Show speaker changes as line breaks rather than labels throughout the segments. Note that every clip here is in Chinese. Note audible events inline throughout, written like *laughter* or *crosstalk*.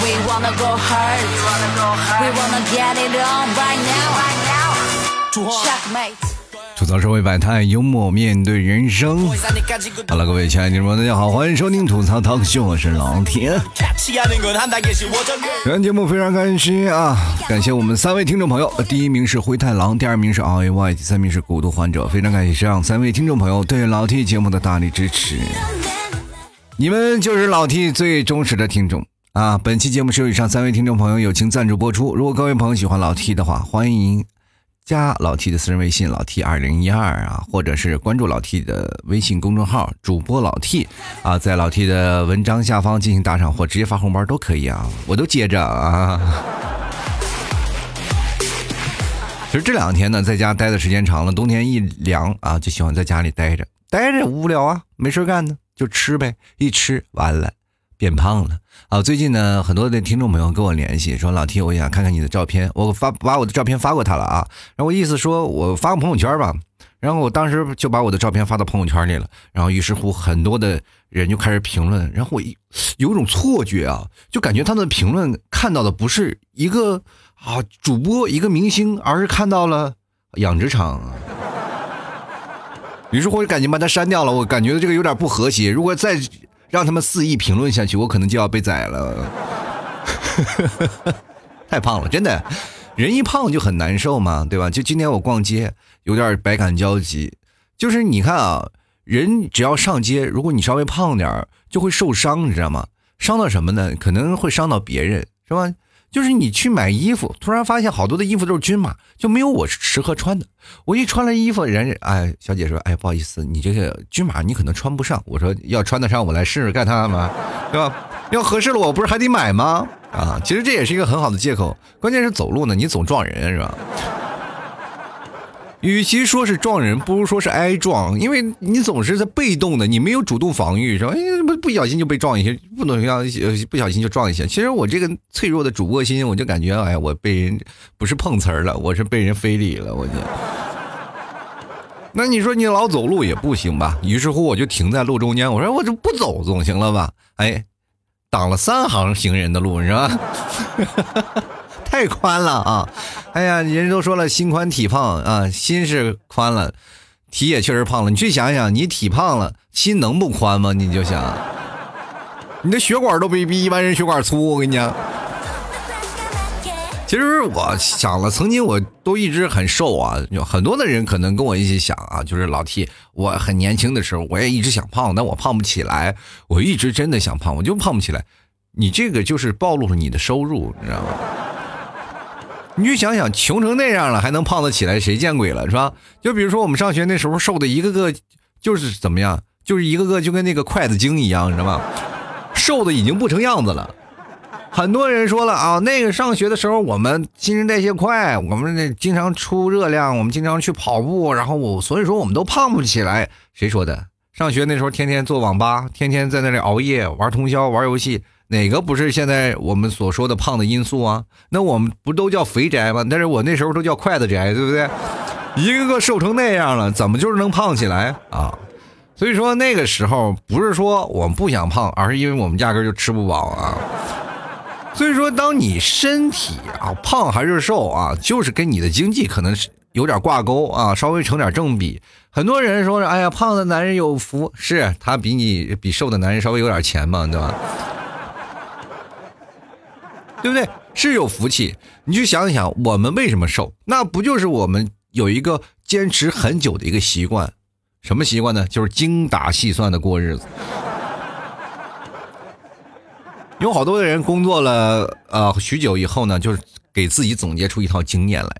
We wanna go hard. We wanna get it on right now. Checkmate.
吐槽社会百态，幽默面对人生。好了，各位亲爱的听众朋友，大家好，欢迎收听吐槽 talk show，我是老铁。本节目非常开心啊，感谢我们三位听众朋友，第一名是灰太狼，第二名是 R A Y，第三名是孤独患者。非常感谢这样三位听众朋友对老 T 节目的大力支持，你们就是老 T 最忠实的听众啊！本期节目是由以上三位听众朋友友情赞助播出。如果各位朋友喜欢老 T 的话，欢迎。加老 T 的私人微信老 T 二零一二啊，或者是关注老 T 的微信公众号主播老 T 啊，在老 T 的文章下方进行打赏或直接发红包都可以啊，我都接着啊。其实这两天呢，在家待的时间长了，冬天一凉啊，就喜欢在家里待着，待着无聊啊，没事干呢，就吃呗，一吃完了。变胖了啊！最近呢，很多的听众朋友跟我联系，说老 T，我想看看你的照片。我发把我的照片发过他了啊，然后我意思说我发个朋友圈吧。然后我当时就把我的照片发到朋友圈里了。然后于是乎，很多的人就开始评论。然后我一有种错觉啊，就感觉他们的评论看到的不是一个啊主播一个明星，而是看到了养殖场。于是乎，我就赶紧把他删掉了。我感觉这个有点不和谐。如果再让他们肆意评论下去，我可能就要被宰了。*laughs* 太胖了，真的，人一胖就很难受嘛，对吧？就今天我逛街，有点百感交集。就是你看啊，人只要上街，如果你稍微胖点就会受伤，你知道吗？伤到什么呢？可能会伤到别人，是吧？就是你去买衣服，突然发现好多的衣服都是均码，就没有我适合穿的。我一穿了衣服，人哎，小姐说，哎，不好意思，你这个均码你可能穿不上。我说要穿得上，我来试试看它嘛，对吧？要合适了，我不是还得买吗？啊，其实这也是一个很好的借口。关键是走路呢，你总撞人，是吧？与其说是撞人，不如说是挨撞，因为你总是在被动的，你没有主动防御，是吧？哎，不不小心就被撞一下，不能让不小心就撞一下。其实我这个脆弱的主播心，我就感觉，哎，我被人不是碰瓷儿了，我是被人非礼了，我就。那你说你老走路也不行吧？于是乎我就停在路中间，我说我这不走总行了吧？哎，挡了三行行人的路，是吧？太宽了啊！哎呀，人都说了，心宽体胖啊，心是宽了，体也确实胖了。你去想想，你体胖了，心能不宽吗？你就想，你的血管都比比一般人血管粗。我跟你讲，其实我想了，曾经我都一直很瘦啊，有很多的人可能跟我一起想啊，就是老 T，我很年轻的时候，我也一直想胖，但我胖不起来。我一直真的想胖，我就胖不起来。你这个就是暴露了你的收入，你知道吗？你就想想，穷成那样了，还能胖得起来？谁见鬼了，是吧？就比如说我们上学那时候，瘦的一个个就是怎么样，就是一个个就跟那个筷子精一样，你知道吗？瘦的已经不成样子了。很多人说了啊，那个上学的时候我们新陈代谢快，我们那经常出热量，我们经常去跑步，然后我所以说我们都胖不起来。谁说的？上学那时候天天坐网吧，天天在那里熬夜玩通宵玩游戏。哪个不是现在我们所说的胖的因素啊？那我们不都叫肥宅吗？但是我那时候都叫筷子宅，对不对？一个个瘦成那样了，怎么就是能胖起来啊？所以说那个时候不是说我们不想胖，而是因为我们压根就吃不饱啊。所以说，当你身体啊胖还是瘦啊，就是跟你的经济可能是有点挂钩啊，稍微成点正比。很多人说，哎呀，胖的男人有福，是他比你比瘦的男人稍微有点钱嘛，对吧？*laughs* 对不对？是有福气。你去想想，我们为什么瘦？那不就是我们有一个坚持很久的一个习惯？什么习惯呢？就是精打细算的过日子。*laughs* 有好多的人工作了呃许久以后呢，就是给自己总结出一套经验来。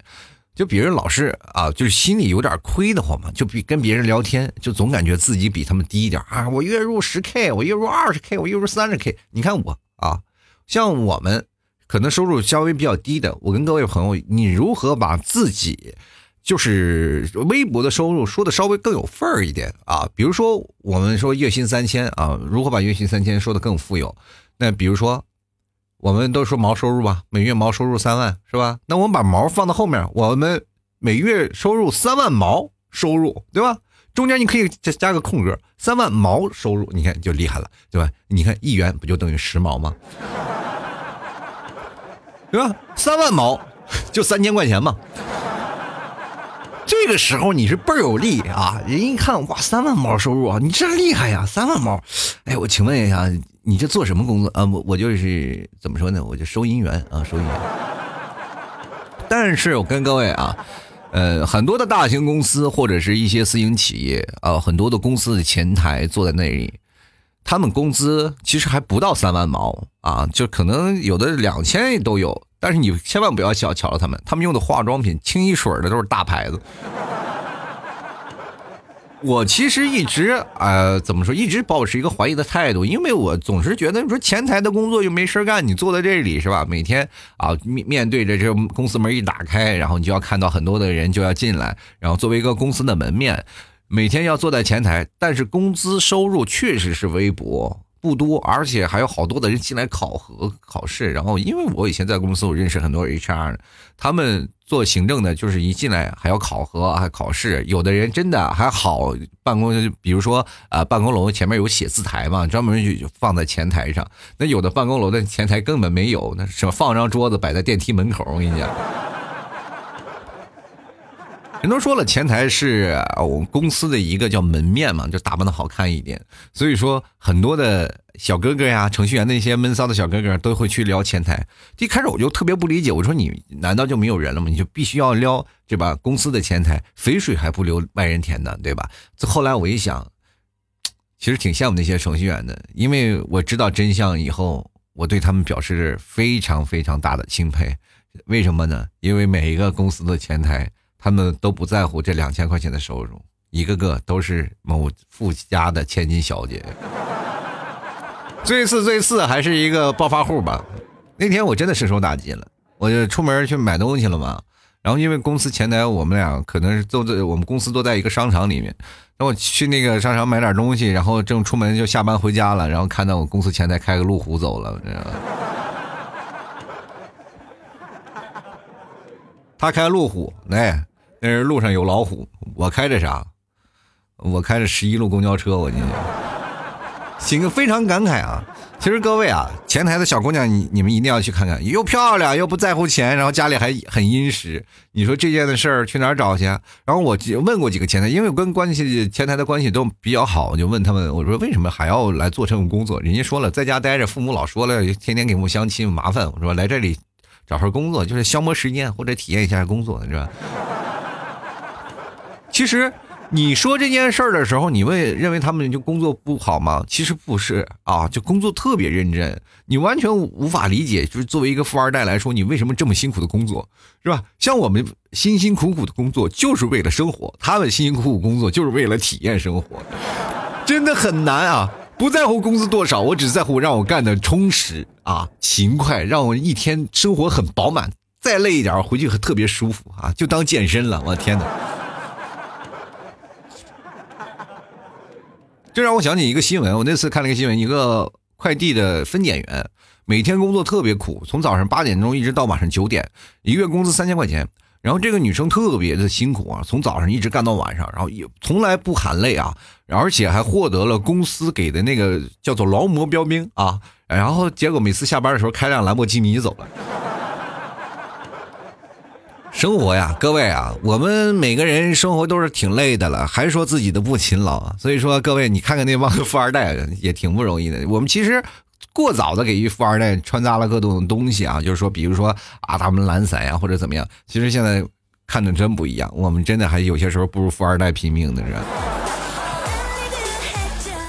就别人老是啊，就是心里有点亏的慌嘛，就比跟别人聊天，就总感觉自己比他们低一点啊。我月入十 k，我月入二十 k，我月入三十 k。你看我啊，像我们。可能收入稍微比较低的，我跟各位朋友，你如何把自己就是微薄的收入说的稍微更有份儿一点啊？比如说，我们说月薪三千啊，如何把月薪三千说的更富有？那比如说，我们都说毛收入吧，每月毛收入三万是吧？那我们把毛放到后面，我们每月收入三万毛收入，对吧？中间你可以再加个空格，三万毛收入，你看就厉害了，对吧？你看一元不就等于十毛吗？对吧？三万毛 *laughs* 就三千块钱嘛。这个时候你是倍儿有力啊！人一看哇，三万毛收入啊，你这厉害呀，三万毛！哎，我请问一下，你这做什么工作啊？我我就是怎么说呢？我就收银员啊，收银员。但是我跟各位啊，呃，很多的大型公司或者是一些私营企业啊，很多的公司的前台坐在那里，他们工资其实还不到三万毛啊，就可能有的两千都有。但是你千万不要小瞧了他们，他们用的化妆品、清一水的都是大牌子。*laughs* 我其实一直呃，怎么说，一直保持一个怀疑的态度，因为我总是觉得，你说前台的工作又没事干，你坐在这里是吧？每天啊面面对着这公司门一打开，然后你就要看到很多的人就要进来，然后作为一个公司的门面，每天要坐在前台，但是工资收入确实是微薄。不多，而且还有好多的人进来考核考试。然后，因为我以前在公司，我认识很多 HR，他们做行政的，就是一进来还要考核，还考试。有的人真的还好，办公比如说啊，办公楼前面有写字台嘛，专门就放在前台上。那有的办公楼的前台根本没有，那什么放张桌子摆在电梯门口，我跟你讲。人都说了，前台是我们公司的一个叫门面嘛，就打扮的好看一点。所以说，很多的小哥哥呀，程序员那些闷骚的小哥哥都会去撩前台。一开始我就特别不理解，我说你难道就没有人了吗？你就必须要撩对吧？公司的前台，肥水还不流外人田呢，对吧？后来我一想，其实挺羡慕那些程序员的，因为我知道真相以后，我对他们表示非常非常大的钦佩。为什么呢？因为每一个公司的前台。他们都不在乎这两千块钱的收入，一个个都是某富家的千金小姐。最次最次还是一个暴发户吧。那天我真的深受打击了，我就出门去买东西了嘛。然后因为公司前台我们俩可能是都在我们公司都在一个商场里面，那我去那个商场买点东西，然后正出门就下班回家了，然后看到我公司前台开个路虎走了，知道吗？他开路虎，哎。那是路上有老虎，我开着啥？我开着十一路公交车，我进去，心非常感慨啊！其实各位啊，前台的小姑娘，你你们一定要去看看，又漂亮又不在乎钱，然后家里还很殷实。你说这件的事儿去哪儿找去？然后我就问过几个前台，因为我跟关系前台的关系都比较好，我就问他们，我说为什么还要来做这种工作？人家说了，在家待着，父母老说了，天天给我们相亲麻烦。我说来这里找份工作，就是消磨时间或者体验一下工作，是吧？其实，你说这件事儿的时候，你问认为他们就工作不好吗？其实不是啊，就工作特别认真。你完全无法理解，就是作为一个富二代来说，你为什么这么辛苦的工作，是吧？像我们辛辛苦苦的工作就是为了生活，他们辛辛苦苦工作就是为了体验生活，真的很难啊！不在乎工资多少，我只在乎让我干的充实啊、勤快，让我一天生活很饱满。再累一点，回去特别舒服啊，就当健身了。我的天哪！这让我想起一个新闻，我那次看了一个新闻，一个快递的分拣员每天工作特别苦，从早上八点钟一直到晚上九点，一个月工资三千块钱。然后这个女生特别的辛苦啊，从早上一直干到晚上，然后也从来不喊累啊，而且还获得了公司给的那个叫做劳模标兵啊。然后结果每次下班的时候开辆兰博基尼走了。生活呀，各位啊，我们每个人生活都是挺累的了，还说自己的不勤劳。所以说，各位，你看看那帮富二代也挺不容易的。我们其实过早的给予富二代穿插了各种东西啊，就是说，比如说啊，他们懒散呀，或者怎么样。其实现在看的真不一样，我们真的还有些时候不如富二代拼命的是。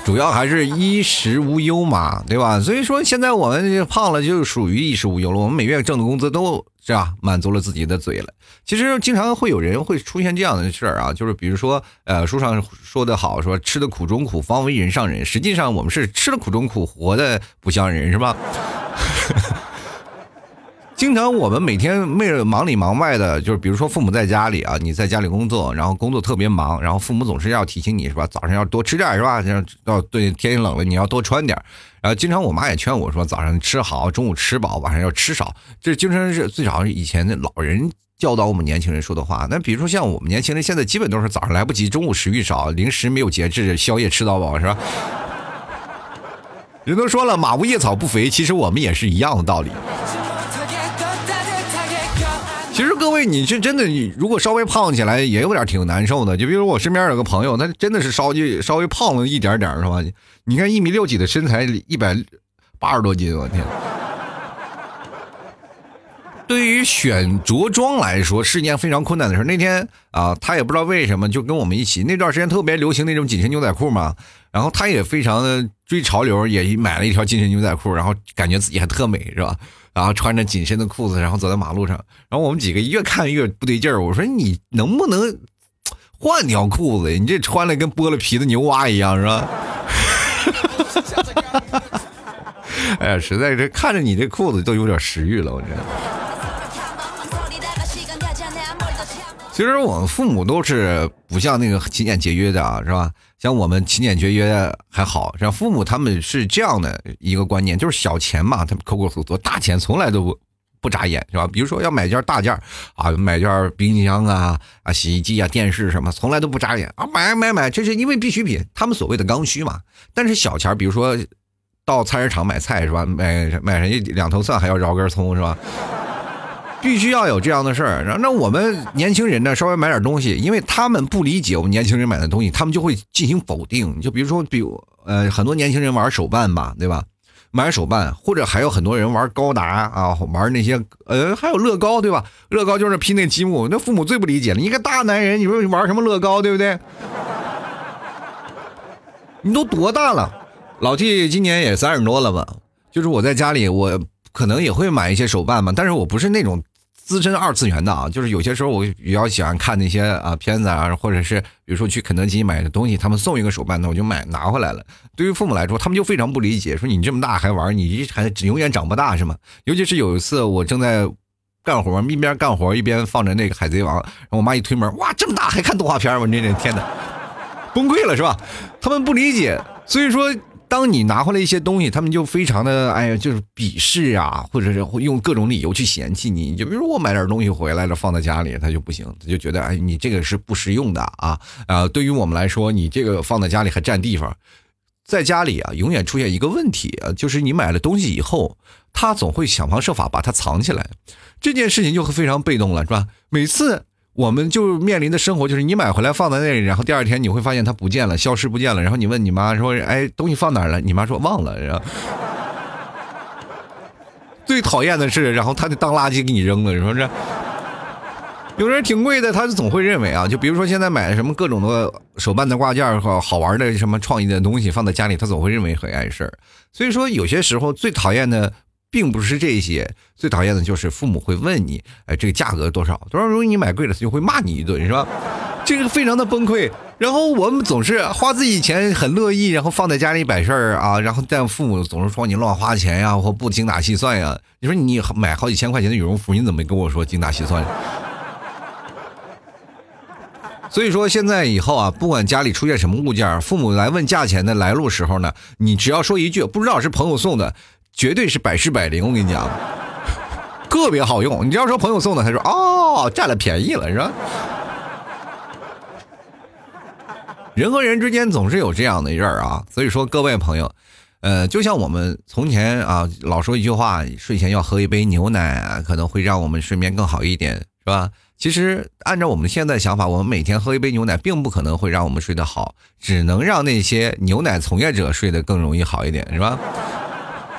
主要还是衣食无忧嘛，对吧？所以说现在我们胖了就属于衣食无忧了。我们每月挣的工资都是吧，满足了自己的嘴了。其实经常会有人会出现这样的事儿啊，就是比如说，呃，书上说的好，说吃的苦中苦，方为人上人。实际上我们是吃了苦中苦，活的不像人，是吧？经常我们每天为了忙里忙外的，就是比如说父母在家里啊，你在家里工作，然后工作特别忙，然后父母总是要提醒你是吧？早上要多吃点是吧？像到对天气冷了，你要多穿点。然后经常我妈也劝我说，早上吃好，中午吃饱，晚上要吃少。这经常是最少以前的老人教导我们年轻人说的话。那比如说像我们年轻人，现在基本都是早上来不及，中午食欲少，零食没有节制，宵夜吃到饱，是吧？人都说了，马无夜草不肥，其实我们也是一样的道理。对，你是真的，你如果稍微胖起来，也有点挺难受的。就比如我身边有个朋友，他真的是稍微稍微胖了一点点，是吧？你看一米六几的身材，一百八十多斤，我天！*laughs* 对于选着装来说是件非常困难的事。那天啊，他也不知道为什么就跟我们一起。那段时间特别流行那种紧身牛仔裤嘛，然后他也非常的追潮流，也买了一条紧身牛仔裤，然后感觉自己还特美，是吧？然后穿着紧身的裤子，然后走在马路上。然后我们几个越看越不对劲儿，我说你能不能换条裤子？你这穿的跟剥了皮的牛蛙一样，是吧？*laughs* 哎呀，实在是看着你这裤子都有点食欲了，我这。其实我们父母都是不像那个勤俭节约的啊，是吧？像我们勤俭节约还好，像父母他们是这样的一个观念，就是小钱嘛，他们抠抠搜搜，大钱从来都不不眨眼，是吧？比如说要买件大件啊，买件冰箱啊、啊洗衣机啊、电视什么，从来都不眨眼啊，买买买，这是因为必需品，他们所谓的刚需嘛。但是小钱，比如说到菜市场买菜是吧？买买上一两头蒜还要绕根葱是吧？必须要有这样的事儿，那我们年轻人呢，稍微买点东西，因为他们不理解我们年轻人买的东西，他们就会进行否定。就比如说，比如呃，很多年轻人玩手办吧，对吧？买手办，或者还有很多人玩高达啊，玩那些呃，还有乐高，对吧？乐高就是拼那积木，那父母最不理解了。一个大男人，你说玩什么乐高，对不对？你都多大了？老弟今年也三十多了吧？就是我在家里，我可能也会买一些手办嘛，但是我不是那种。资深二次元的啊，就是有些时候我比较喜欢看那些啊片子啊，或者是比如说去肯德基买的东西，他们送一个手办，那我就买拿回来了。对于父母来说，他们就非常不理解，说你这么大还玩，你还永远长不大是吗？尤其是有一次我正在干活，一边干活一边放着那个海贼王，然后我妈一推门，哇，这么大还看动画片我这这天哪，崩溃了是吧？他们不理解，所以说。当你拿回来一些东西，他们就非常的哎呀，就是鄙视啊，或者是会用各种理由去嫌弃你。就比如我买点东西回来了，放在家里，他就不行，他就觉得哎，你这个是不实用的啊啊！对于我们来说，你这个放在家里还占地方，在家里啊，永远出现一个问题啊，就是你买了东西以后，他总会想方设法把它藏起来，这件事情就会非常被动了，是吧？每次。我们就面临的生活就是你买回来放在那里，然后第二天你会发现它不见了，消失不见了。然后你问你妈说：“哎，东西放哪了？”你妈说：“忘了。”然后最讨厌的是，然后他就当垃圾给你扔了，是不是？有人挺贵的，他就总会认为啊，就比如说现在买什么各种的手办的挂件和好玩的什么创意的东西放在家里，他总会认为很碍事儿。所以说，有些时候最讨厌的。并不是这些，最讨厌的就是父母会问你，哎，这个价格多少？多少？如果你买贵了，他就会骂你一顿，是吧？这个非常的崩溃。然后我们总是花自己钱，很乐意，然后放在家里摆事儿啊。然后但父母总是说你乱花钱呀，或不精打细算呀。你说你买好几千块钱的羽绒服，你怎么跟我说精打细算？所以说现在以后啊，不管家里出现什么物件，父母来问价钱的来路时候呢，你只要说一句不知道是朋友送的。绝对是百试百灵，我跟你讲，*laughs* 特别好用。你只要说朋友送的，他说哦，占了便宜了，是吧？人和人之间总是有这样的人啊，所以说各位朋友，呃，就像我们从前啊，老说一句话，睡前要喝一杯牛奶，可能会让我们睡眠更好一点，是吧？其实按照我们现在想法，我们每天喝一杯牛奶，并不可能会让我们睡得好，只能让那些牛奶从业者睡得更容易好一点，是吧？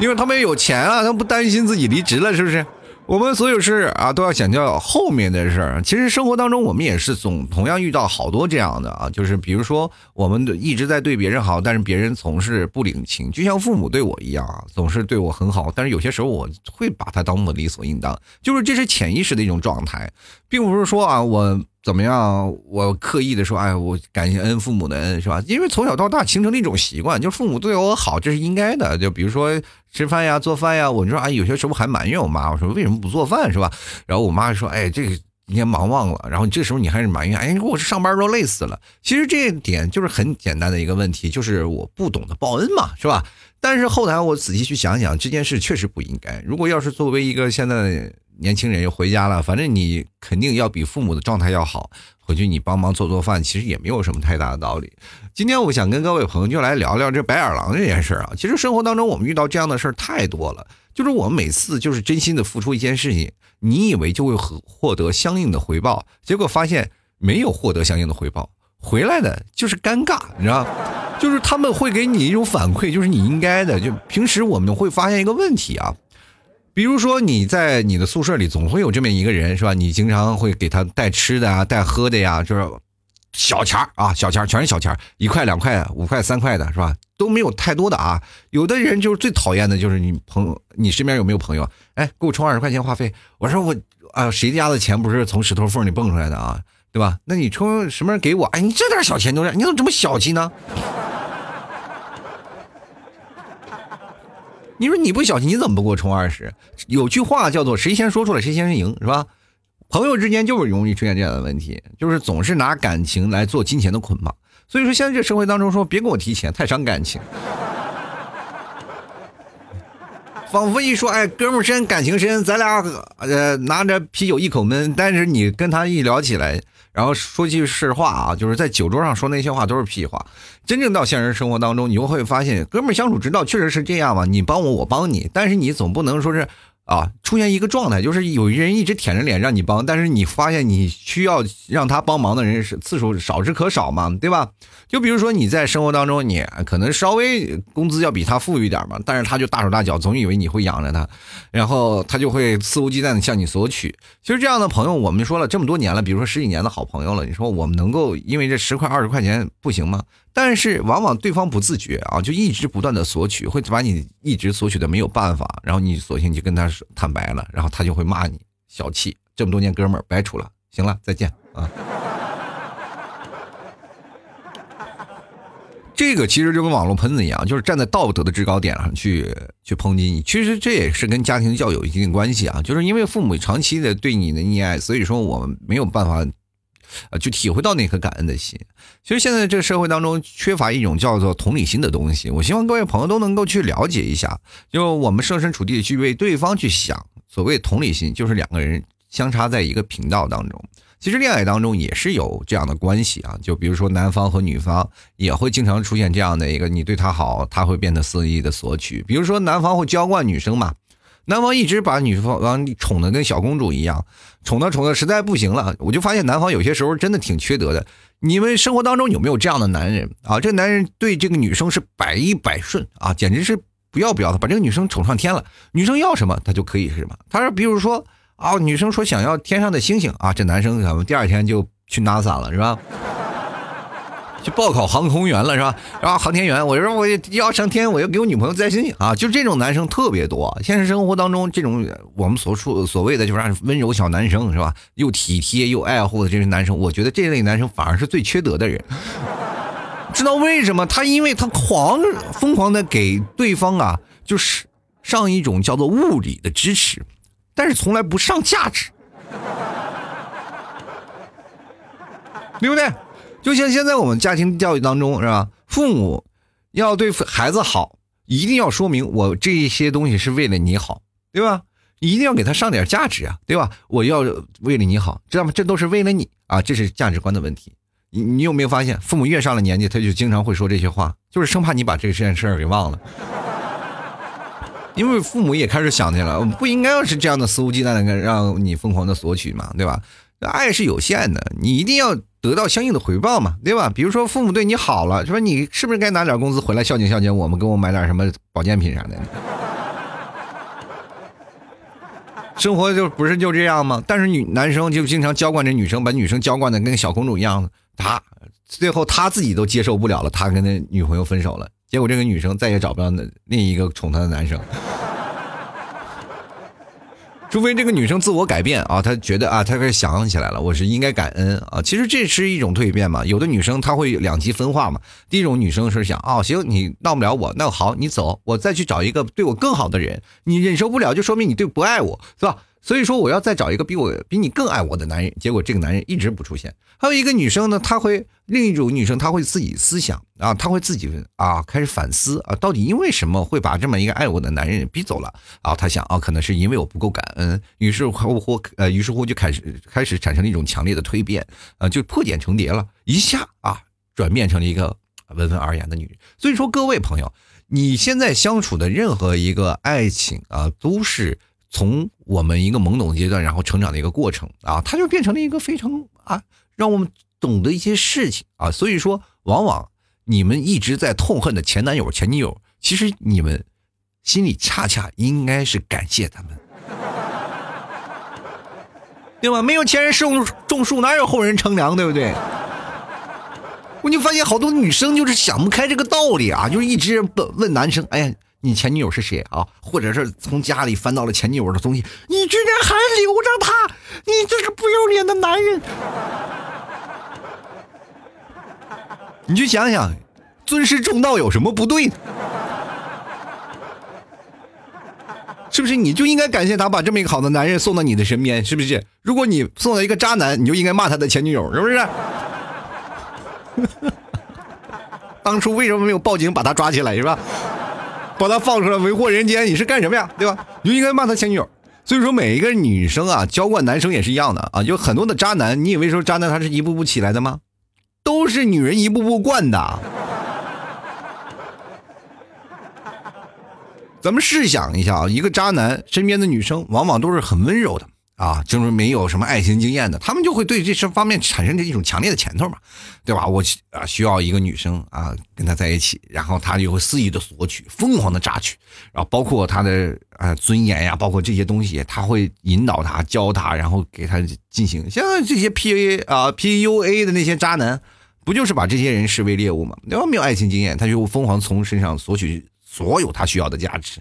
因为他们有钱啊，他们不担心自己离职了，是不是？我们所有事啊都要想到后面的事儿。其实生活当中我们也是总同样遇到好多这样的啊，就是比如说我们一直在对别人好，但是别人总是不领情，就像父母对我一样啊，总是对我很好，但是有些时候我会把他当做理所应当，就是这是潜意识的一种状态，并不是说啊我。怎么样？我刻意的说，哎，我感谢恩父母的恩，是吧？因为从小到大形成了一种习惯，就是父母对我好，这是应该的。就比如说吃饭呀、做饭呀，我就说，哎，有些时候还埋怨我妈，我说为什么不做饭，是吧？然后我妈说，哎，这个今天忙忘了。然后这时候你还是埋怨，哎，我是上班都累死了。其实这一点就是很简单的一个问题，就是我不懂得报恩嘛，是吧？但是后来我仔细去想想，这件事确实不应该。如果要是作为一个现在。年轻人又回家了，反正你肯定要比父母的状态要好，回去你帮忙做做饭，其实也没有什么太大的道理。今天我想跟各位朋友就来聊聊这白眼狼这件事儿啊。其实生活当中我们遇到这样的事儿太多了，就是我们每次就是真心的付出一件事情，你以为就会获获得相应的回报，结果发现没有获得相应的回报，回来的就是尴尬，你知道。就是他们会给你一种反馈，就是你应该的。就平时我们会发现一个问题啊，比如说你在你的宿舍里总会有这么一个人，是吧？你经常会给他带吃的啊，带喝的呀，就是小钱啊，小钱全是小钱一块两块五块三块的，是吧？都没有太多的啊。*laughs* 有的人就是最讨厌的就是你朋，你身边有没有朋友？哎，给我充二十块钱话费。我说我啊，谁家的钱不是从石头缝里蹦出来的啊？对吧？那你充什么人给我？哎，你这点小钱都是，你怎么这么小气呢？你说你不小心，你怎么不给我充二十？有句话叫做“谁先说出来谁先赢”，是吧？朋友之间就是容易出现这样的问题，就是总是拿感情来做金钱的捆绑。所以说，现在这社会当中说别跟我提钱，太伤感情。仿佛一说，哎，哥们深感情深，咱俩呃拿着啤酒一口闷。但是你跟他一聊起来。然后说句实话啊，就是在酒桌上说那些话都是屁话。真正到现实生活当中，你就会发现，哥们相处之道确实是这样嘛。你帮我，我帮你，但是你总不能说是。啊，出现一个状态，就是有一人一直舔着脸让你帮，但是你发现你需要让他帮忙的人是次数少之可少嘛，对吧？就比如说你在生活当中，你可能稍微工资要比他富裕点嘛，但是他就大手大脚，总以为你会养着他，然后他就会肆无忌惮的向你索取。其实这样的朋友，我们说了这么多年了，比如说十几年的好朋友了，你说我们能够因为这十块二十块钱不行吗？但是往往对方不自觉啊，就一直不断的索取，会把你一直索取的没有办法，然后你索性就跟他坦白了，然后他就会骂你小气，这么多年哥们儿白处了，行了，再见啊。这个其实就跟网络喷子一样，就是站在道德的制高点上去去抨击你。其实这也是跟家庭教育有一定关系啊，就是因为父母长期的对你的溺爱，所以说我们没有办法。啊，就体会到那颗感恩的心。其实现在这个社会当中缺乏一种叫做同理心的东西。我希望各位朋友都能够去了解一下，就我们设身处地的去为对方去想。所谓同理心，就是两个人相差在一个频道当中。其实恋爱当中也是有这样的关系啊。就比如说男方和女方也会经常出现这样的一个，你对他好，他会变得肆意的索取。比如说男方会娇惯女生嘛。男方一直把女方宠的跟小公主一样，宠的宠的实在不行了。我就发现男方有些时候真的挺缺德的。你们生活当中有没有这样的男人啊？这男人对这个女生是百依百顺啊，简直是不要不要的，把这个女生宠上天了。女生要什么他就可以是什么。他说，比如说啊，女生说想要天上的星星啊，这男生可能第二天就去 NASA 了，是吧？去报考航空员了是吧？然后航天员，我说我要上天，我要给我女朋友摘星星啊！就这种男生特别多。现实生活当中，这种我们所说所谓的就是温柔小男生是吧？又体贴又爱护的这些男生，我觉得这类男生反而是最缺德的人。*laughs* 知道为什么？他因为他狂疯狂的给对方啊，就是上一种叫做物理的支持，但是从来不上价值，*laughs* 对不对？就像现在我们家庭教育当中是吧？父母要对孩子好，一定要说明我这些东西是为了你好，对吧？一定要给他上点价值啊，对吧？我要为了你好，知道吗？这都是为了你啊，这是价值观的问题。你你有没有发现，父母越上了年纪，他就经常会说这些话，就是生怕你把这件事儿给忘了。因为父母也开始想起来了，不应该要是这样的肆无忌惮的让你疯狂的索取嘛，对吧？爱是有限的，你一定要得到相应的回报嘛，对吧？比如说父母对你好了，说你是不是该拿点工资回来孝敬孝敬我们，给我买点什么保健品啥的？生活就不是就这样吗？但是女男生就经常娇惯这女生，把女生娇惯的跟小公主一样，他最后他自己都接受不了了，他跟那女朋友分手了，结果这个女生再也找不到那另一个宠她的男生。除非这个女生自我改变啊，她觉得啊，她开始想起来了，我是应该感恩啊。其实这是一种蜕变嘛。有的女生她会两极分化嘛。第一种女生是想啊，行，你闹不了我，那好，你走，我再去找一个对我更好的人。你忍受不了，就说明你对不爱我，是吧？所以说我要再找一个比我比你更爱我的男人，结果这个男人一直不出现。还有一个女生呢，她会另一种女生，她会自己思想啊，她会自己啊开始反思啊，到底因为什么会把这么一个爱我的男人逼走了啊？她想啊，可能是因为我不够感恩，于是乎乎呃，于是乎就开始开始产生了一种强烈的蜕变啊，就破茧成蝶了，一下啊转变成了一个温文尔雅的女人。所以说各位朋友，你现在相处的任何一个爱情啊，都是。从我们一个懵懂阶段，然后成长的一个过程啊，它就变成了一个非常啊，让我们懂得一些事情啊。所以说，往往你们一直在痛恨的前男友、前女友，其实你们心里恰恰应该是感谢他们，对吧？没有前人种种树，哪有后人乘凉，对不对？我就发现好多女生就是想不开这个道理啊，就是一直问问男生，哎呀。你前女友是谁啊？或者是从家里翻到了前女友的东西，你居然还留着她？你这个不要脸的男人！你去想想，尊师重道有什么不对呢？是不是？你就应该感谢他把这么一个好的男人送到你的身边，是不是？如果你送到一个渣男，你就应该骂他的前女友，是不是？*laughs* 当初为什么没有报警把他抓起来，是吧？把他放出来为祸人间，你是干什么呀？对吧？你就应该骂他前女友。所以说，每一个女生啊，娇惯男生也是一样的啊。有很多的渣男，你以为说渣男他是一步步起来的吗？都是女人一步步惯的。咱们试想一下啊，一个渣男身边的女生往往都是很温柔的。啊，就是没有什么爱情经验的，他们就会对这些方面产生着一种强烈的前头嘛，对吧？我啊需要一个女生啊跟他在一起，然后他就会肆意的索取，疯狂的榨取，然后包括他的啊尊严呀，包括这些东西，他会引导他、教他，然后给他进行。像这些 P A 啊 P U A 的那些渣男，不就是把这些人视为猎物吗？对吧？没有爱情经验，他就疯狂从身上索取所有他需要的价值，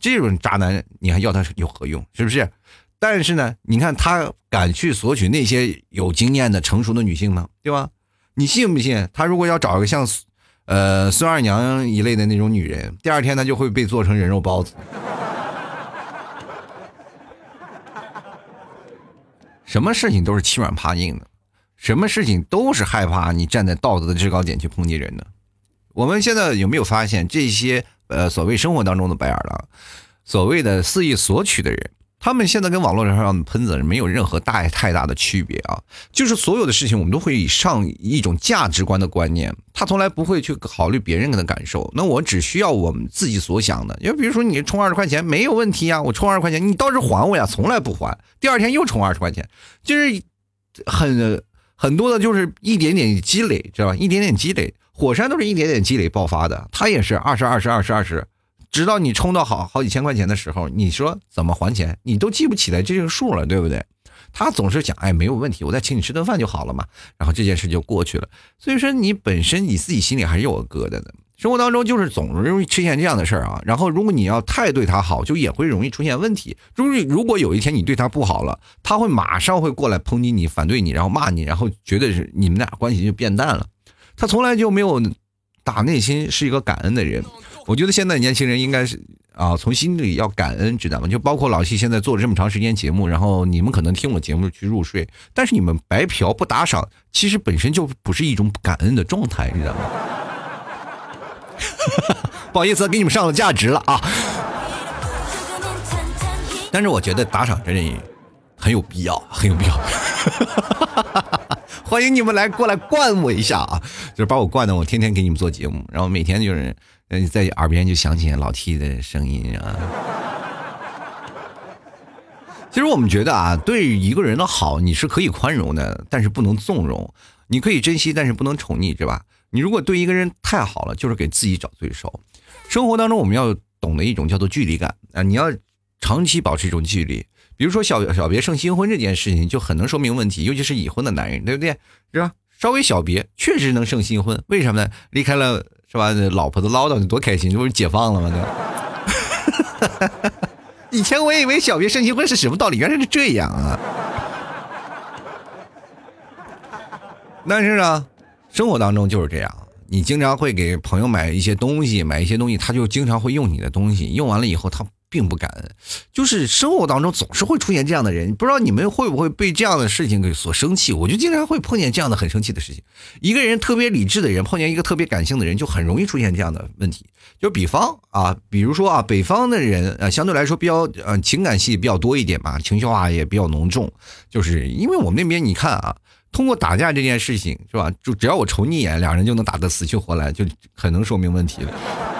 这种渣男你还要他有何用？是不是？但是呢，你看他敢去索取那些有经验的成熟的女性吗？对吧？你信不信？他如果要找一个像，呃，孙二娘一类的那种女人，第二天他就会被做成人肉包子。*laughs* 什么事情都是欺软怕硬的，什么事情都是害怕你站在道德的制高点去抨击人的。我们现在有没有发现这些呃所谓生活当中的白眼狼，所谓的肆意索取的人？他们现在跟网络上的喷子没有任何大太大的区别啊，就是所有的事情我们都会以上一种价值观的观念，他从来不会去考虑别人的感受。那我只需要我们自己所想的，因为比如说你充二十块钱没有问题啊，我充二十块钱，你倒是还我呀，从来不还，第二天又充二十块钱，就是很很多的，就是一点点积累，知道吧？一点点积累，火山都是一点点积累爆发的，他也是二十二十二十二十。直到你充到好好几千块钱的时候，你说怎么还钱？你都记不起来这个数了，对不对？他总是讲，哎，没有问题，我再请你吃顿饭就好了嘛。然后这件事就过去了。所以说，你本身你自己心里还是有个疙瘩的。生活当中就是总容易出现这样的事儿啊。然后，如果你要太对他好，就也会容易出现问题。就是如果有一天你对他不好了，他会马上会过来抨击你、反对你，然后骂你，然后觉得是你们俩关系就变淡了。他从来就没有打内心是一个感恩的人。我觉得现在年轻人应该是啊，从心里要感恩，知道吗？就包括老戏现在做了这么长时间节目，然后你们可能听我节目去入睡，但是你们白嫖不打赏，其实本身就不是一种感恩的状态，你知道吗？*laughs* 不好意思，给你们上了价值了啊！但是我觉得打赏真的很有必要，很有必要。*laughs* 欢迎你们来过来灌我一下啊！就是把我灌的，我天天给你们做节目，然后每天就是。嗯，在耳边就响起老 T 的声音啊。其实我们觉得啊，对一个人的好，你是可以宽容的，但是不能纵容；你可以珍惜，但是不能宠溺，是吧？你如果对一个人太好了，就是给自己找罪受。生活当中，我们要懂得一种叫做距离感啊，你要长期保持一种距离。比如说小小别胜新婚这件事情，就很能说明问题，尤其是已婚的男人，对不对？是吧？稍微小别，确实能胜新婚。为什么呢？离开了。是吧？老婆子唠叨，你多开心，这不是解放了吗？对。*laughs* 以前我以为小别胜新婚是什么道理，原来是这样啊。但是呢，生活当中就是这样，你经常会给朋友买一些东西，买一些东西，他就经常会用你的东西，用完了以后，他并不感恩，就是生活当中总是会出现这样的人，不知道你们会不会被这样的事情给所生气？我就经常会碰见这样的很生气的事情。一个人特别理智的人碰见一个特别感性的人，就很容易出现这样的问题。就比方啊，比如说啊，北方的人啊相对来说比较呃情感戏比较多一点嘛，情绪化也比较浓重。就是因为我们那边你看啊，通过打架这件事情是吧？就只要我瞅你一眼，两人就能打得死去活来，就很能说明问题了。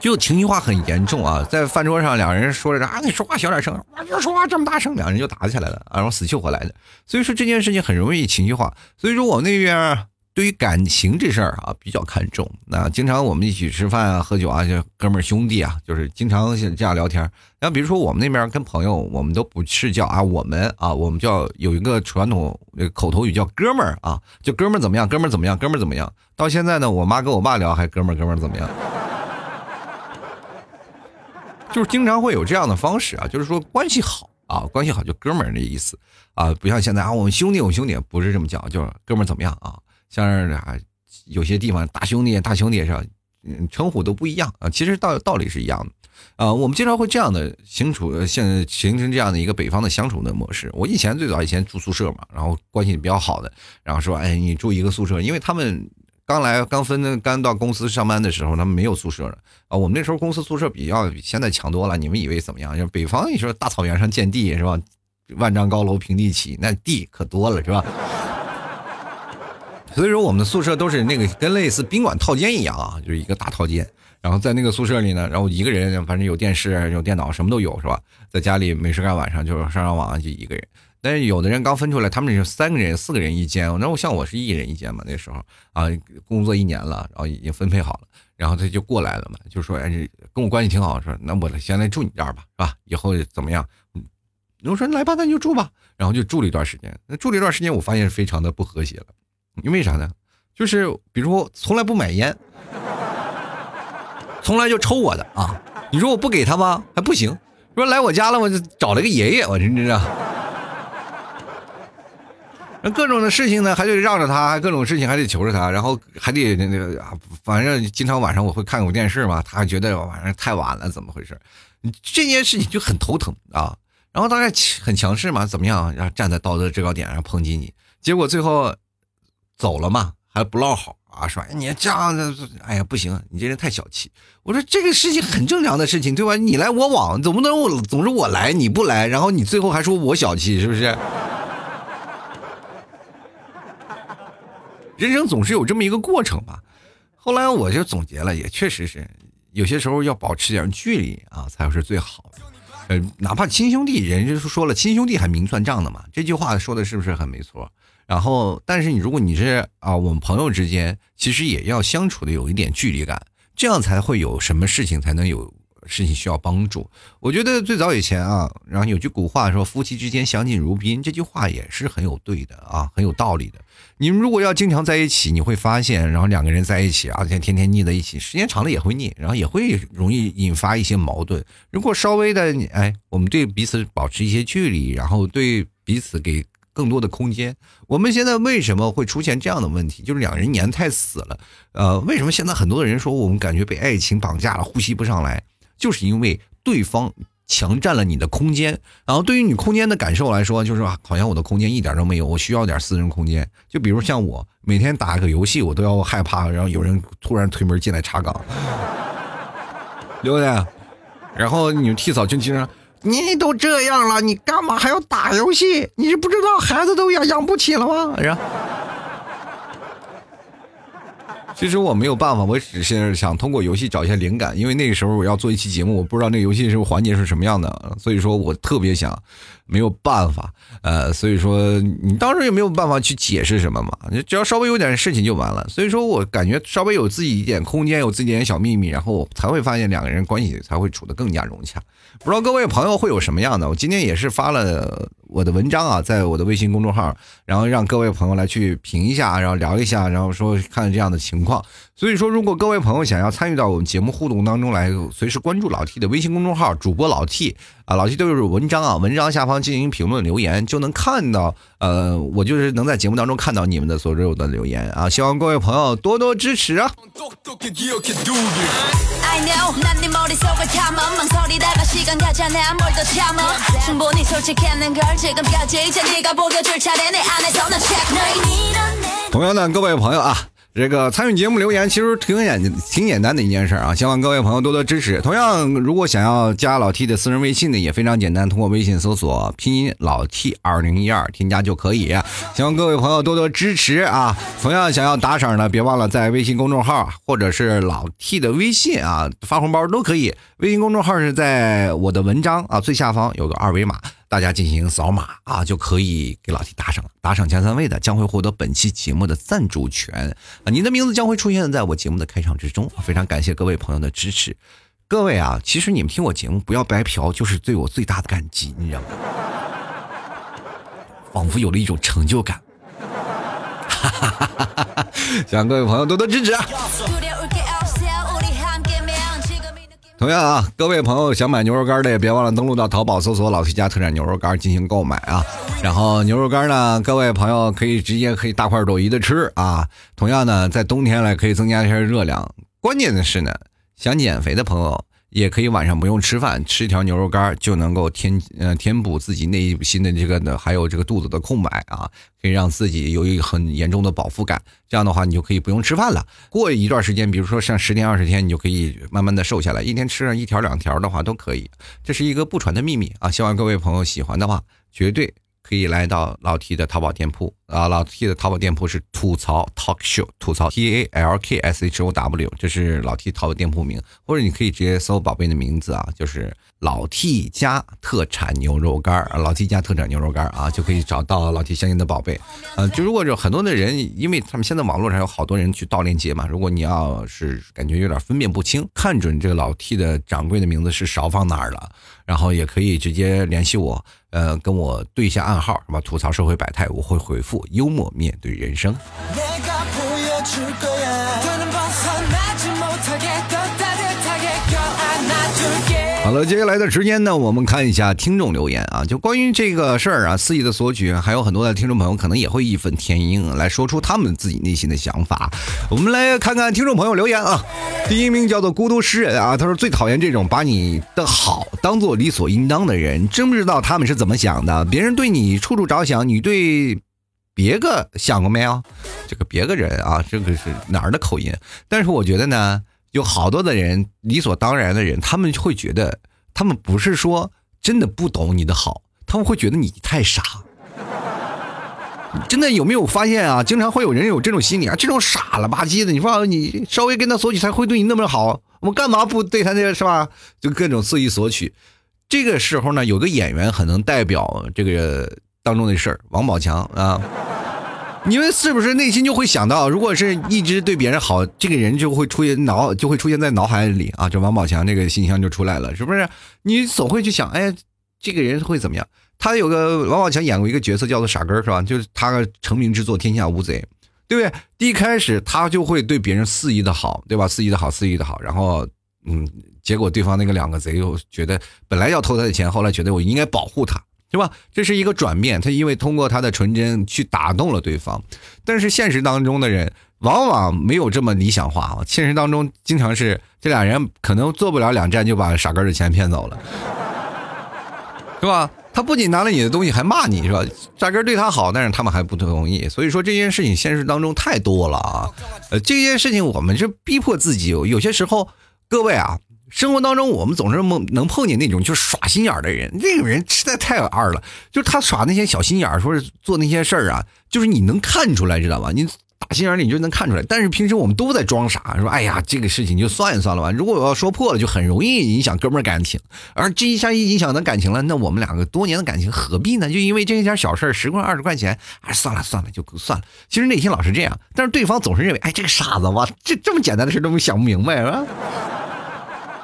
就情绪化很严重啊，在饭桌上两人说着啊，你说话小点声，我就说话这么大声，两人就打起来了，然后死去活来的。所以说这件事情很容易情绪化。所以说我那边对于感情这事儿啊比较看重。那经常我们一起吃饭啊、喝酒啊，就哥们儿兄弟啊，就是经常这样聊天。那比如说我们那边跟朋友，我们都不是叫啊我们啊，我们叫有一个传统口头语叫哥们儿啊，就哥们儿怎么样，哥们儿怎么样，哥们儿怎么样。到现在呢，我妈跟我爸聊还哥们儿哥们儿怎么样。就是经常会有这样的方式啊，就是说关系好啊，关系好就哥们儿的意思啊，不像现在啊，我们兄弟，我们兄弟不是这么讲，就是哥们儿怎么样啊？像是啊，有些地方大兄弟、大兄弟是吧？嗯，称呼都不一样啊，其实道道理是一样的啊。我们经常会这样的相处，现形成这样的一个北方的相处的模式。我以前最早以前住宿舍嘛，然后关系比较好的，然后说，哎，你住一个宿舍，因为他们。刚来刚分刚到公司上班的时候，他们没有宿舍的啊。我们那时候公司宿舍比较比现在强多了。你们以为怎么样？就北方，你说大草原上建地是吧？*laughs* 万丈高楼平地起，那地可多了是吧？所以说我们的宿舍都是那个跟类似宾馆套间一样啊，就是一个大套间。然后在那个宿舍里呢，然后一个人反正有电视、有电脑，什么都有是吧？在家里没事干，晚上就是上上网，就一个人。但是有的人刚分出来，他们是三个人、四个人一间。然后像我是一人一间嘛，那时候啊，工作一年了，然后已经分配好了，然后他就过来了嘛，就说：“哎，跟我关系挺好，说那我先来住你这儿吧，是吧？以后怎么样？”我说：“来吧，那就住吧。”然后就住了一段时间。那住了一段时间，我发现非常的不和谐了，因为啥呢？就是比如从来不买烟，从来就抽我的啊。你说我不给他吗？还不行。说来我家了，我就找了个爷爷，我真是。各种的事情呢，还得让着他；各种事情还得求着他，然后还得那个，反正经常晚上我会看会电视嘛，他还觉得晚上太晚了，怎么回事？这件事情就很头疼啊。然后大概很强势嘛，怎么样？然后站在道德制高点上抨击你，结果最后走了嘛，还不落好啊，说你这样子，哎呀不行，你这人太小气。我说这个事情很正常的事情，对吧？你来我往，总不能我总是我来你不来，然后你最后还说我小气，是不是？人生总是有这么一个过程吧，后来我就总结了，也确实是有些时候要保持点距离啊，才是最好的。呃，哪怕亲兄弟，人家说了，亲兄弟还明算账的嘛，这句话说的是不是很没错？然后，但是你如果你是啊，我们朋友之间，其实也要相处的有一点距离感，这样才会有什么事情才能有。事情需要帮助，我觉得最早以前啊，然后有句古话说“夫妻之间相敬如宾”，这句话也是很有对的啊，很有道理的。你们如果要经常在一起，你会发现，然后两个人在一起啊，天天天腻在一起，时间长了也会腻，然后也会容易引发一些矛盾。如果稍微的，哎，我们对彼此保持一些距离，然后对彼此给更多的空间。我们现在为什么会出现这样的问题？就是两人粘太死了。呃，为什么现在很多的人说我们感觉被爱情绑架了，呼吸不上来？就是因为对方强占了你的空间，然后对于你空间的感受来说，就是好像我的空间一点都没有，我需要点私人空间。就比如像我每天打个游戏，我都要害怕，然后有人突然推门进来查岗，对不对？然后你们替嫂就经常，你都这样了，你干嘛还要打游戏？你是不知道孩子都养养不起了吗？然后。*laughs* 其实我没有办法，我只是想通过游戏找一些灵感，因为那个时候我要做一期节目，我不知道那个游戏是环节是什么样的，所以说我特别想，没有办法，呃，所以说你当时也没有办法去解释什么嘛，你只要稍微有点事情就完了，所以说我感觉稍微有自己一点空间，有自己一点小秘密，然后才会发现两个人关系才会处得更加融洽。不知道各位朋友会有什么样的？我今天也是发了我的文章啊，在我的微信公众号，然后让各位朋友来去评一下，然后聊一下，然后说看这样的情况。所以说，如果各位朋友想要参与到我们节目互动当中来，随时关注老 T 的微信公众号，主播老 T 啊，老 T 都是文章啊，文章下方进行评论留言，就能看到，呃，我就是能在节目当中看到你们的所有的留言啊，希望各位朋友多多支持啊。同样的，各位朋友啊。这个参与节目留言其实挺简挺简单的一件事啊，希望各位朋友多多支持。同样，如果想要加老 T 的私人微信呢也非常简单，通过微信搜索拼音老 T 二零一二添加就可以。希望各位朋友多多支持啊！同样想要打赏呢，别忘了在微信公众号或者是老 T 的微信啊发红包都可以。微信公众号是在我的文章啊最下方有个二维码。大家进行扫码啊，就可以给老 T 打赏，打赏前三位的将会获得本期节目的赞助权啊，您的名字将会出现在我节目的开场之中。非常感谢各位朋友的支持，各位啊，其实你们听我节目不要白嫖，就是对我最大的感激，你知道吗？*laughs* 仿佛有了一种成就感，哈哈哈哈哈！希望各位朋友多多支持啊。同样啊，各位朋友想买牛肉干的也别忘了登录到淘宝搜索“老 T 家特产牛肉干”进行购买啊。然后牛肉干呢，各位朋友可以直接可以大块朵颐的吃啊。同样呢，在冬天来可以增加一下热量。关键的是呢，想减肥的朋友。也可以晚上不用吃饭，吃一条牛肉干就能够填呃填补自己内心的这个呢，还有这个肚子的空白啊，可以让自己有一个很严重的饱腹感。这样的话，你就可以不用吃饭了。过一段时间，比如说像十天二十天，你就可以慢慢的瘦下来。一天吃上一条两条的话都可以，这是一个不传的秘密啊！希望各位朋友喜欢的话，绝对。可以来到老 T 的淘宝店铺啊，老 T 的淘宝店铺是吐槽 Talk Show，吐槽 T A L K S H O W，这是老 T 淘宝店铺名，或者你可以直接搜宝贝的名字啊，就是老 T 家特产牛肉干儿老 T 家特产牛肉干儿啊，就可以找到老 T 相应的宝贝。呃，就如果有很多的人，因为他们现在网络上有好多人去盗链接嘛，如果你要是感觉有点分辨不清，看准这个老 T 的掌柜的名字是少放哪儿了，然后也可以直接联系我。呃，跟我对一下暗号，什么？吐槽社会百态，我会回复幽默面对人生。好了，接下来的时间呢，我们看一下听众留言啊。就关于这个事儿啊，肆意的索取，还有很多的听众朋友可能也会义愤填膺，来说出他们自己内心的想法。我们来看看听众朋友留言啊。第一名叫做孤独诗人啊，他说最讨厌这种把你的好当做理所应当的人，真不知道他们是怎么想的。别人对你处处着想，你对别个想过没有？这个别个人啊，这个是哪儿的口音？但是我觉得呢。有好多的人理所当然的人，他们会觉得，他们不是说真的不懂你的好，他们会觉得你太傻。真的有没有发现啊？经常会有人有这种心理啊，这种傻了吧唧的。你说你稍微跟他索取，他会对你那么好，我干嘛不对他那个是吧？就各种肆意索取。这个时候呢，有个演员很能代表这个当中的事儿，王宝强啊。你们是不是内心就会想到，如果是一直对别人好，这个人就会出现脑，就会出现在脑海里啊？就王宝强这个形象就出来了，是不是？你总会去想，哎，这个人会怎么样？他有个王宝强演过一个角色叫做傻根，是吧？就是他成名之作《天下无贼》，对不对？第一开始他就会对别人肆意的好，对吧？肆意的好，肆意的好，然后，嗯，结果对方那个两个贼又觉得本来要偷他的钱，后来觉得我应该保护他。是吧？这是一个转变，他因为通过他的纯真去打动了对方，但是现实当中的人往往没有这么理想化啊。现实当中经常是这俩人可能做不了两站就把傻根的钱骗走了，是吧？他不仅拿了你的东西，还骂你是吧？傻根对他好，但是他们还不同意。所以说这件事情现实当中太多了啊。呃，这件事情我们是逼迫自己，有些时候各位啊。生活当中，我们总是梦能碰见那种就是耍心眼的人，那种人实在太二了。就是他耍那些小心眼说是做那些事儿啊，就是你能看出来，知道吧？你打心眼里你就能看出来。但是平时我们都在装傻，说哎呀，这个事情就算一算了吧。如果我要说破了，就很容易影响哥们儿感情。而这一下一影响咱感情了，那我们两个多年的感情何必呢？就因为这一点小事儿，十块二十块钱，哎，算了算了，就算了。其实内心老是这样，但是对方总是认为，哎，这个傻子吧，这这么简单的事都想不明白，是吧？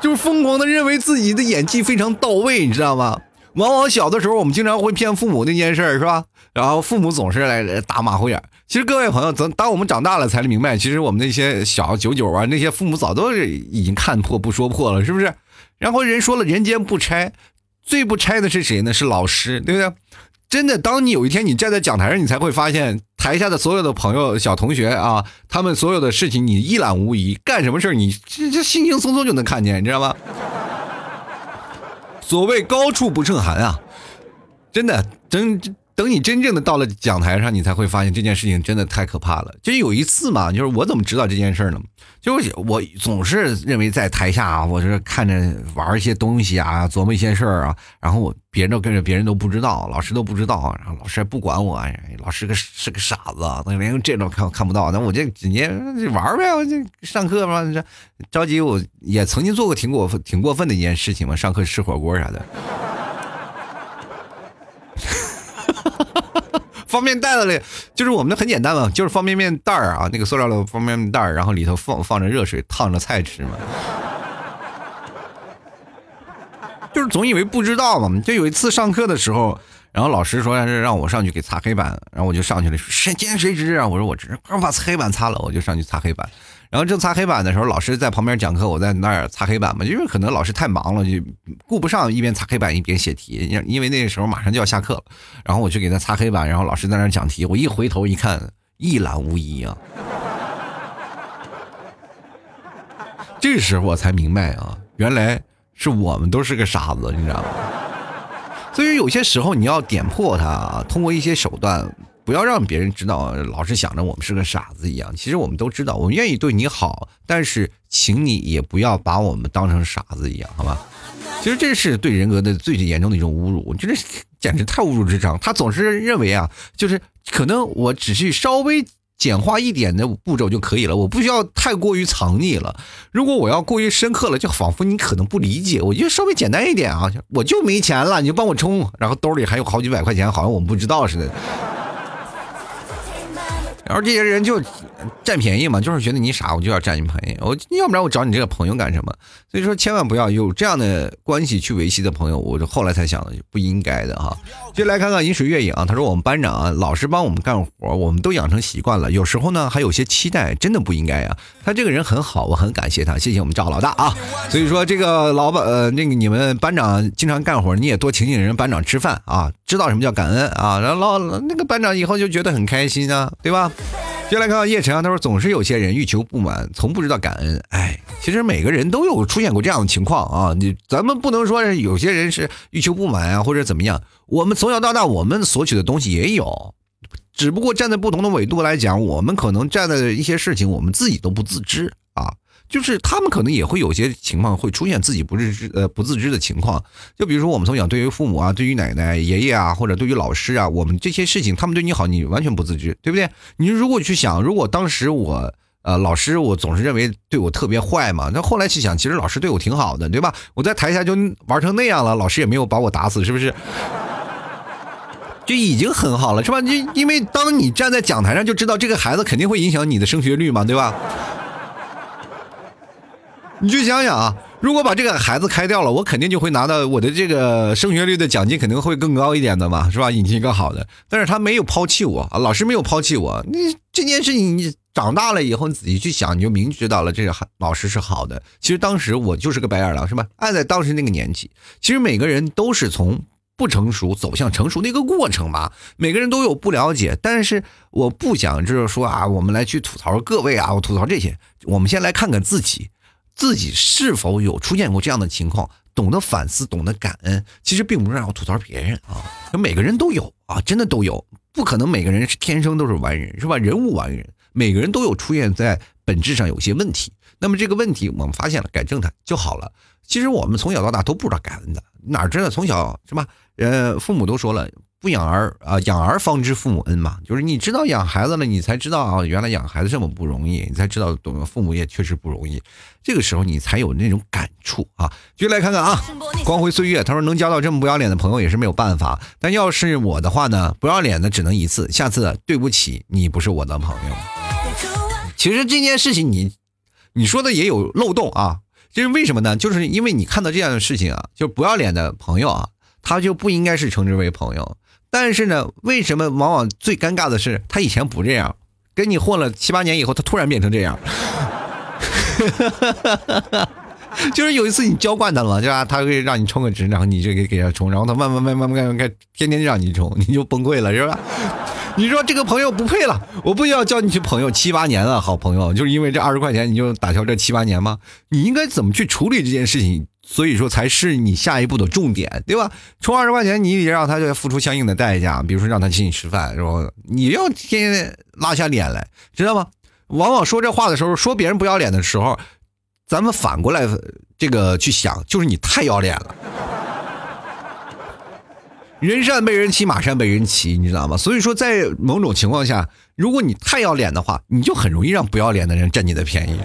就是疯狂的认为自己的演技非常到位，你知道吗？往往小的时候，我们经常会骗父母那件事儿，是吧？然后父母总是来打马虎眼。其实各位朋友，等当我们长大了才明白，其实我们那些小九九啊，那些父母早都已经看破不说破了，是不是？然后人说了，人间不拆，最不拆的是谁呢？是老师，对不对？真的，当你有一天你站在讲台上，你才会发现台下的所有的朋友、小同学啊，他们所有的事情你一览无遗。干什么事儿，你这这轻轻松松就能看见，你知道吗？所谓高处不胜寒啊，真的，真。等你真正的到了讲台上，你才会发现这件事情真的太可怕了。就有一次嘛，就是我怎么知道这件事呢？就是我总是认为在台下，我是看着玩一些东西啊，琢磨一些事儿啊，然后我别人都跟着，别人都不知道，老师都不知道，然后老师还不管我，哎老师个是个傻子，他连这都看看不到，那我就直接玩呗，我就上课嘛，这着急，我也曾经做过挺过分、挺过分的一件事情嘛，上课吃火锅啥的。方便袋子里，就是我们的很简单嘛，就是方便面袋儿啊，那个塑料的方便面袋儿，然后里头放放着热水烫着菜吃嘛。就是总以为不知道嘛，就有一次上课的时候，然后老师说是让我上去给擦黑板，然后我就上去了，谁见谁知啊？我说我这刚把黑板擦了，我就上去擦黑板。然后正擦黑板的时候，老师在旁边讲课，我在那儿擦黑板嘛，因为可能老师太忙了，就顾不上一边擦黑板一边写题，因因为那个时候马上就要下课了。然后我去给他擦黑板，然后老师在那讲题，我一回头一看，一览无遗啊。这时候我才明白啊，原来是我们都是个傻子，你知道吗？所以有些时候你要点破他啊，通过一些手段。不要让别人知道，老是想着我们是个傻子一样。其实我们都知道，我们愿意对你好，但是请你也不要把我们当成傻子一样，好吧？其实这是对人格的最严重的一种侮辱，我觉得简直太侮辱智商。他总是认为啊，就是可能我只是稍微简化一点的步骤就可以了，我不需要太过于藏匿了。如果我要过于深刻了，就仿佛你可能不理解。我就稍微简单一点啊，我就没钱了，你就帮我充，然后兜里还有好几百块钱，好像我们不知道似的。然后这些人就占便宜嘛，就是觉得你傻，我就要占你便宜。我要不然我找你这个朋友干什么？所以说千万不要有这样的关系去维系的朋友。我就后来才想的，不应该的哈。就来看看饮水月影啊，他说我们班长啊老是帮我们干活，我们都养成习惯了。有时候呢还有些期待，真的不应该呀。他这个人很好，我很感谢他，谢谢我们赵老大啊。所以说这个老板呃那个你们班长经常干活，你也多请请人班长吃饭啊，知道什么叫感恩啊。然后老那个班长以后就觉得很开心啊，对吧？接下来看到叶晨啊，他说总是有些人欲求不满，从不知道感恩。哎，其实每个人都有出现过这样的情况啊。你咱们不能说有些人是欲求不满啊，或者怎么样。我们从小到大，我们索取的东西也有，只不过站在不同的纬度来讲，我们可能站在一些事情，我们自己都不自知啊。就是他们可能也会有些情况会出现自己不自知呃不自知的情况，就比如说我们从小对于父母啊，对于奶奶爷爷啊，或者对于老师啊，我们这些事情他们对你好，你完全不自知，对不对？你如果去想，如果当时我呃老师我总是认为对我特别坏嘛，那后来去想，其实老师对我挺好的，对吧？我在台下就玩成那样了，老师也没有把我打死，是不是？就已经很好了，是吧？就因为当你站在讲台上，就知道这个孩子肯定会影响你的升学率嘛，对吧？你去想想啊，如果把这个孩子开掉了，我肯定就会拿到我的这个升学率的奖金，肯定会更高一点的嘛，是吧？引进更好的。但是他没有抛弃我啊，老师没有抛弃我。你这件事情，你长大了以后你仔细去想，你就明知道了，这个老师是好的。其实当时我就是个白眼狼，是吧？按在当时那个年纪，其实每个人都是从不成熟走向成熟的一个过程嘛。每个人都有不了解，但是我不想就是说啊，我们来去吐槽各位啊，我吐槽这些。我们先来看看自己。自己是否有出现过这样的情况？懂得反思，懂得感恩，其实并不是让我吐槽别人啊。每个人都有啊，真的都有，不可能每个人是天生都是完人，是吧？人无完人，每个人都有出现在本质上有些问题。那么这个问题我们发现了，改正它就好了。其实我们从小到大都不知道感恩的，哪知道从小是吧？呃，父母都说了。不养儿啊，养儿方知父母恩嘛，就是你知道养孩子了，你才知道啊，原来养孩子这么不容易，你才知道懂父母也确实不容易，这个时候你才有那种感触啊。就来看看啊，光辉岁月，他说能交到这么不要脸的朋友也是没有办法，但要是我的话呢，不要脸的只能一次，下次对不起，你不是我的朋友。其实这件事情你你说的也有漏洞啊，这是为什么呢？就是因为你看到这样的事情啊，就不要脸的朋友啊，他就不应该是称之为朋友。但是呢，为什么往往最尴尬的是他以前不这样，跟你混了七八年以后，他突然变成这样？*laughs* 就是有一次你浇惯他了，对吧？他会让你充个值，然后你就给给他充，然后他慢慢慢慢慢慢天天让你充，你就崩溃了，是吧？你说这个朋友不配了，我不要叫你去朋友七八年了，好朋友，就是因为这二十块钱你就打消这七八年吗？你应该怎么去处理这件事情？所以说才是你下一步的重点，对吧？充二十块钱，你得让他就付出相应的代价，比如说让他请你吃饭，是吧？你要天天拉下脸来，知道吗？往往说这话的时候，说别人不要脸的时候，咱们反过来这个去想，就是你太要脸了。人善被人欺，马善被人骑，你知道吗？所以说，在某种情况下，如果你太要脸的话，你就很容易让不要脸的人占你的便宜。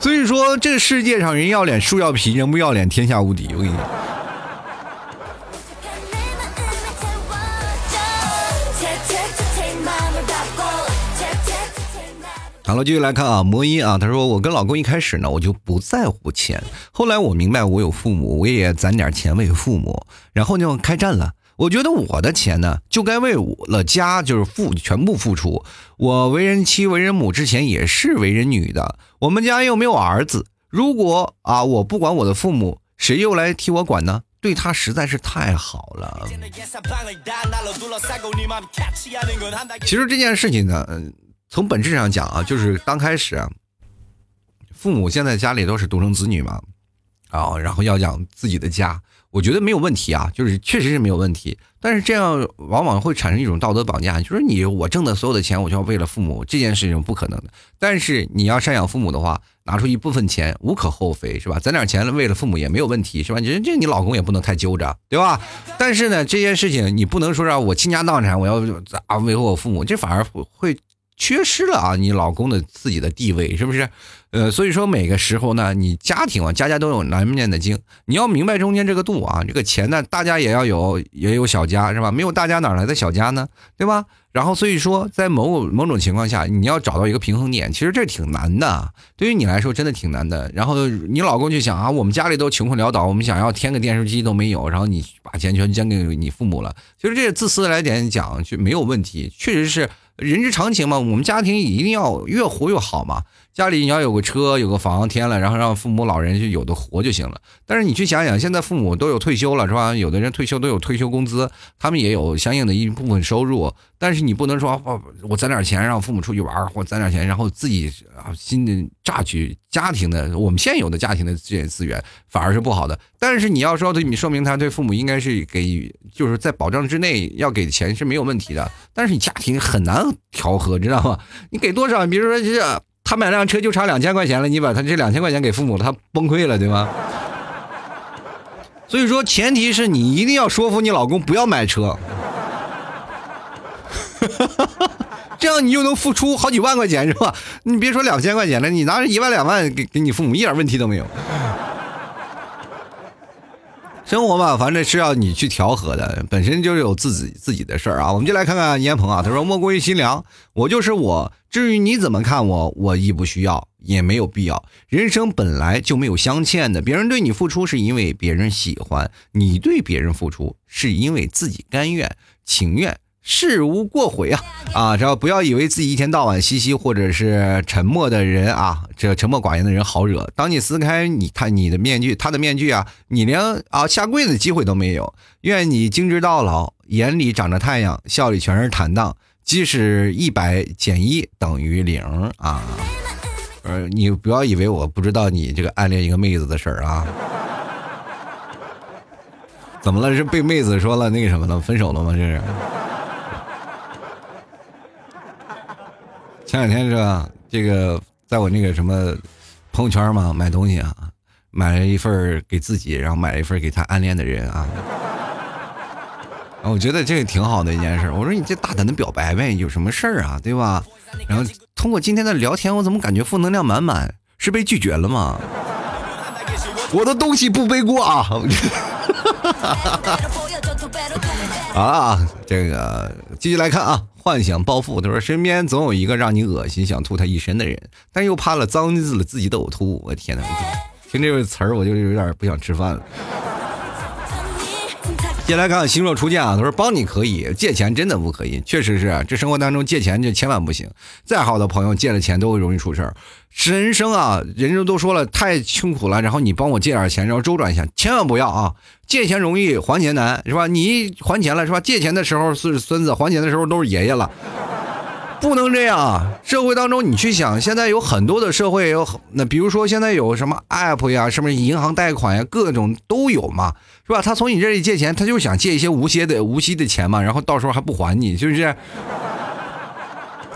所以说，这个世界上人要脸，树要皮，人不要脸，天下无敌。我跟你讲。好了，继续来看啊，魔音啊，他说我跟老公一开始呢，我就不在乎钱，后来我明白我有父母，我也攒点钱为父母，然后就开战了。我觉得我的钱呢，就该为我了家就是付全部付出。我为人妻、为人母之前也是为人女的，我们家又没有儿子，如果啊我不管我的父母，谁又来替我管呢？对他实在是太好了。其实这件事情呢，从本质上讲啊，就是刚开始，父母现在家里都是独生子女嘛，啊，然后要养自己的家，我觉得没有问题啊，就是确实是没有问题。但是这样往往会产生一种道德绑架，就是你我挣的所有的钱，我就要为了父母，这件事情不可能的。但是你要赡养父母的话，拿出一部分钱无可厚非，是吧？攒点钱为了父母也没有问题，是吧？你这你老公也不能太揪着，对吧？但是呢，这件事情你不能说让我倾家荡产，我要啊维护我父母，这反而会。缺失了啊，你老公的自己的地位是不是？呃，所以说每个时候呢，你家庭啊，家家都有难念的经，你要明白中间这个度啊。这个钱呢，大家也要有，也有小家是吧？没有大家哪来的小家呢？对吧？然后所以说，在某某种情况下，你要找到一个平衡点，其实这挺难的，对于你来说真的挺难的。然后你老公就想啊，我们家里都穷困潦倒，我们想要添个电视机都没有，然后你把钱全捐给你父母了，其实这自私来点讲就没有问题，确实是。人之常情嘛，我们家庭一定要越活越好嘛。家里你要有个车有个房添了，然后让父母老人就有的活就行了。但是你去想想，现在父母都有退休了是吧？有的人退休都有退休工资，他们也有相应的一部分收入。但是你不能说我攒点钱让父母出去玩，或攒点钱然后自己啊新的榨取家庭的我们现有的家庭的这些资源，反而是不好的。但是你要说对你说明他对父母应该是给就是在保障之内要给钱是没有问题的。但是你家庭很难调和，知道吗？你给多少？比如说这。他买辆车就差两千块钱了，你把他这两千块钱给父母了，他崩溃了，对吗？所以说，前提是你一定要说服你老公不要买车，*laughs* 这样你就能付出好几万块钱，是吧？你别说两千块钱了，你拿着一万两万给给你父母一点问题都没有。生活嘛，反正是要你去调和的，本身就是有自己自己的事儿啊。我们就来看看烟鹏啊，他说：“莫过于心凉，我就是我。至于你怎么看我，我亦不需要，也没有必要。人生本来就没有镶嵌的，别人对你付出是因为别人喜欢，你对别人付出是因为自己甘愿情愿。”事无过悔啊啊！只要不要以为自己一天到晚嘻嘻或者是沉默的人啊，这沉默寡言的人好惹。当你撕开你看你的面具，他的面具啊，你连啊下跪的机会都没有。愿你精致到老，眼里长着太阳，笑里全是坦荡。即使一百减一等于零啊！呃，你不要以为我不知道你这个暗恋一个妹子的事儿啊？怎么了？是被妹子说了那个什么了？分手了吗？这是？前两天是吧？这个在我那个什么朋友圈嘛，买东西啊，买了一份给自己，然后买了一份给他暗恋的人啊。我觉得这个挺好的一件事。我说你这大胆的表白呗，有什么事儿啊，对吧？然后通过今天的聊天，我怎么感觉负能量满满？是被拒绝了吗？我的东西不背锅啊！*laughs* 啊，这个继续来看啊。幻想暴富，他说身边总有一个让你恶心、想吐他一身的人，但又怕了脏字了自己的呕吐。我天哪！听这个词儿我就有点不想吃饭了。接来看星若初见啊，他说帮你可以借钱，真的不可以。确实是，这生活当中借钱就千万不行。再好的朋友借了钱都会容易出事儿。人生啊，人家都说了太辛苦了，然后你帮我借点钱，然后周转一下，千万不要啊！借钱容易还钱难，是吧？你还钱了是吧？借钱的时候是孙子，还钱的时候都是爷爷了。不能这样啊。社会当中，你去想，现在有很多的社会有那，比如说现在有什么 app 呀，什么银行贷款呀，各种都有嘛，是吧？他从你这里借钱，他就想借一些无息的无息的钱嘛，然后到时候还不还你，是不是？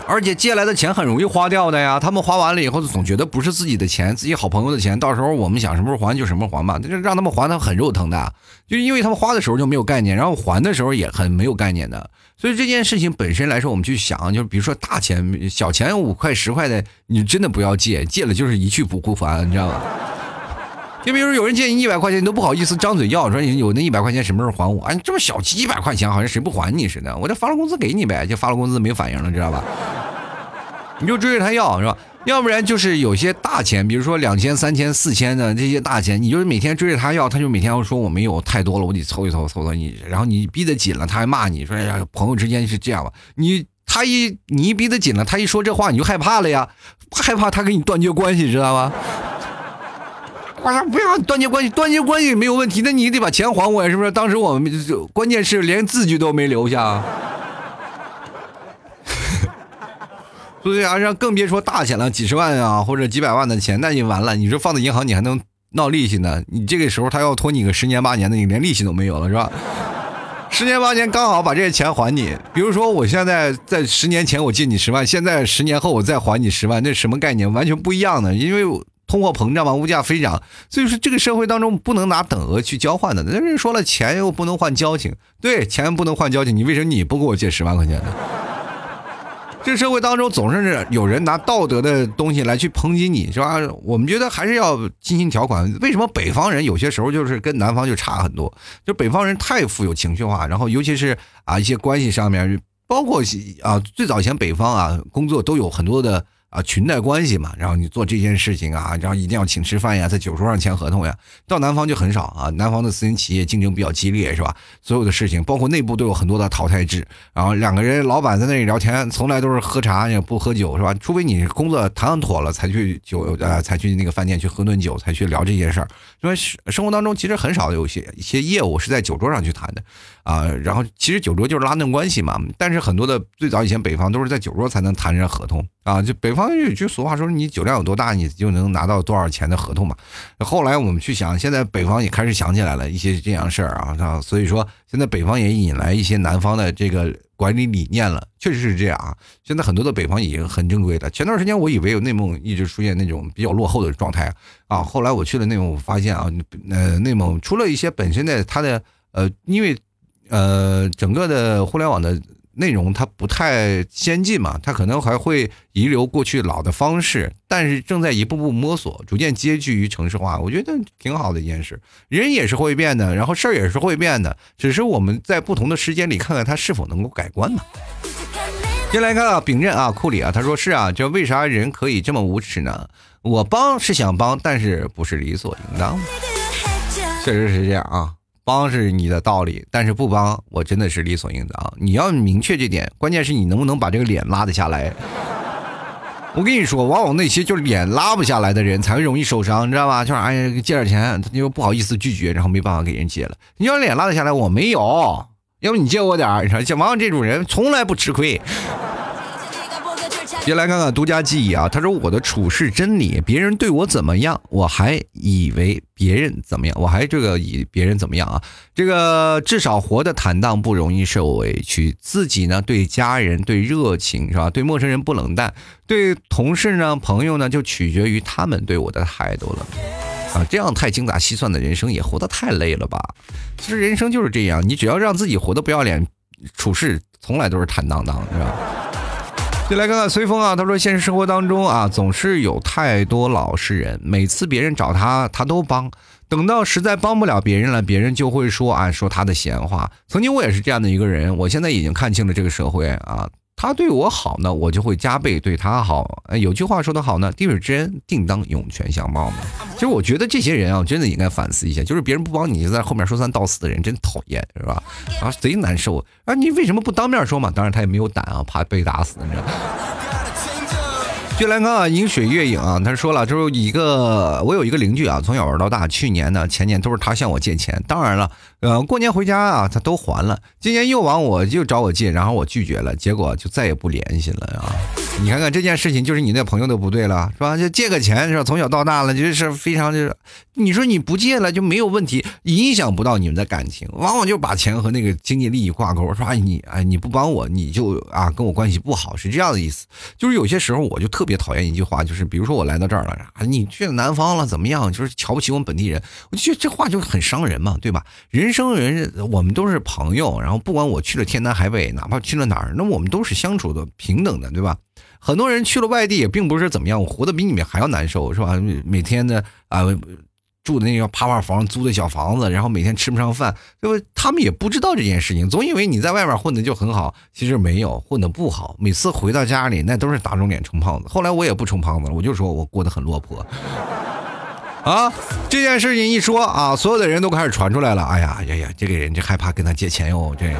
而且借来的钱很容易花掉的呀，他们花完了以后总觉得不是自己的钱，自己好朋友的钱，到时候我们想什么时候还就什么时候还吧，就让他们还，他很肉疼的，就因为他们花的时候就没有概念，然后还的时候也很没有概念的，所以这件事情本身来说，我们去想，就是比如说大钱、小钱五块十块的，你真的不要借，借了就是一去不复返，你知道吗？就比如说有人借你一百块钱，你都不好意思张嘴要，说你有那一百块钱什么时候还我？哎，这么小几百块钱，好像谁不还你似的。我这发了工资给你呗，就发了工资没反应了，知道吧？你就追着他要是吧？要不然就是有些大钱，比如说两千、三千、四千的这些大钱，你就是每天追着他要，他就每天要说我没有太多了，我得凑一凑，凑凑你。然后你逼得紧了，他还骂你说：“哎呀，朋友之间是这样吧？”你他一你一逼得紧了，他一说这话你就害怕了呀，害怕他跟你断绝关系，知道吗？我说不要断绝关系，断绝关系也没有问题，那你得把钱还我呀，是不是？当时我们就关键是连字据都没留下，*laughs* 所以啊，让更别说大钱了，几十万啊或者几百万的钱，那你完了。你说放在银行，你还能闹利息呢？你这个时候他要拖你个十年八年的，你连利息都没有了，是吧？十年八年刚好把这些钱还你。比如说我现在在十年前我借你十万，现在十年后我再还你十万，那什么概念？完全不一样的，因为。通货膨胀嘛，物价飞涨，所以说这个社会当中不能拿等额去交换的。那人说了，钱又不能换交情，对，钱不能换交情，你为什么你不给我借十万块钱呢？这社会当中总是有人拿道德的东西来去抨击你，是吧？我们觉得还是要进行条款。为什么北方人有些时候就是跟南方就差很多？就北方人太富有情绪化，然后尤其是啊一些关系上面，包括啊最早以前北方啊工作都有很多的。啊，裙带关系嘛，然后你做这件事情啊，然后一定要请吃饭呀，在酒桌上签合同呀。到南方就很少啊，南方的私营企业竞争比较激烈，是吧？所有的事情，包括内部都有很多的淘汰制。然后两个人，老板在那里聊天，从来都是喝茶也不喝酒，是吧？除非你工作谈妥了，才去酒呃，才去那个饭店去喝顿酒，才去聊这件事儿。因为生活当中其实很少有些一些业务是在酒桌上去谈的啊。然后其实酒桌就是拉近关系嘛。但是很多的最早以前北方都是在酒桌才能谈上合同啊，就北方。有句俗话说：“你酒量有多大，你就能拿到多少钱的合同嘛。”后来我们去想，现在北方也开始想起来了一些这样事儿啊，所以说现在北方也引来一些南方的这个管理理念了，确实是这样啊。现在很多的北方已经很正规了。前段时间我以为有内蒙一直出现那种比较落后的状态啊，后来我去了内蒙，我发现啊，呃，内蒙除了一些本身的它的呃，因为呃，整个的互联网的。内容它不太先进嘛，它可能还会遗留过去老的方式，但是正在一步步摸索，逐渐接近于城市化，我觉得挺好的一件事。人也是会变的，然后事儿也是会变的，只是我们在不同的时间里看看它是否能够改观嘛。先来看啊，秉任啊，库里啊，他说是啊，这为啥人可以这么无耻呢？我帮是想帮，但是不是理所应当，确实是这样啊。帮是你的道理，但是不帮我真的是理所应当。你要明确这点，关键是你能不能把这个脸拉得下来。我跟你说，往往那些就是脸拉不下来的人才会容易受伤，你知道吧？就是哎呀，借点钱，他又不好意思拒绝，然后没办法给人借了。你要脸拉得下来，我没有，要不你借我点儿。你说像往往这种人从来不吃亏。先来看看独家记忆啊，他说我的处事真理，别人对我怎么样，我还以为别人怎么样，我还这个以别人怎么样啊？这个至少活得坦荡，不容易受委屈。自己呢，对家人对热情是吧？对陌生人不冷淡，对同事呢朋友呢，就取决于他们对我的态度了啊。这样太精打细算的人生也活得太累了吧？其实人生就是这样，你只要让自己活得不要脸，处事从来都是坦荡荡，是吧？就来看看随风啊，他说现实生活当中啊，总是有太多老实人，每次别人找他，他都帮，等到实在帮不了别人了，别人就会说啊，说他的闲话。曾经我也是这样的一个人，我现在已经看清了这个社会啊。他对我好呢，我就会加倍对他好。哎有句话说得好呢，滴水之恩，定当涌泉相报嘛。其实我觉得这些人啊，真的应该反思一下，就是别人不帮你，就在后面说三道四的人，真讨厌，是吧？啊，贼难受啊！你为什么不当面说嘛？当然他也没有胆啊，怕被打死，你知道吗。俊来哥啊，饮水月影啊，他说了，就是一个我有一个邻居啊，从小玩到大，去年呢前年都是他向我借钱，当然了，呃，过年回家啊，他都还了。今年又往我就找我借，然后我拒绝了，结果就再也不联系了啊！你看看这件事情，就是你那朋友的不对了，是吧？就借个钱是吧？从小到大了，就是非常就是，你说你不借了就没有问题，影响不到你们的感情，往往就把钱和那个经济利益挂钩，说哎你哎你不帮我你就啊跟我关系不好，是这样的意思。就是有些时候我就特别讨厌一句话，就是比如说我来到这儿了啊，你去了南方了怎么样？就是瞧不起我们本地人，我就觉得这话就很伤人嘛，对吧？人。生人，我们都是朋友，然后不管我去了天南海北，哪怕去了哪儿，那我们都是相处的平等的，对吧？很多人去了外地也并不是怎么样，我活得比你们还要难受，是吧？每天的啊，住的那个趴趴房，租的小房子，然后每天吃不上饭，对吧？他们也不知道这件事情，总以为你在外面混的就很好，其实没有混的不好。每次回到家里，那都是打肿脸充胖子。后来我也不充胖子了，我就说我过得很落魄。啊，这件事情一说啊，所有的人都开始传出来了。哎呀哎呀，这个人就害怕跟他借钱哟，这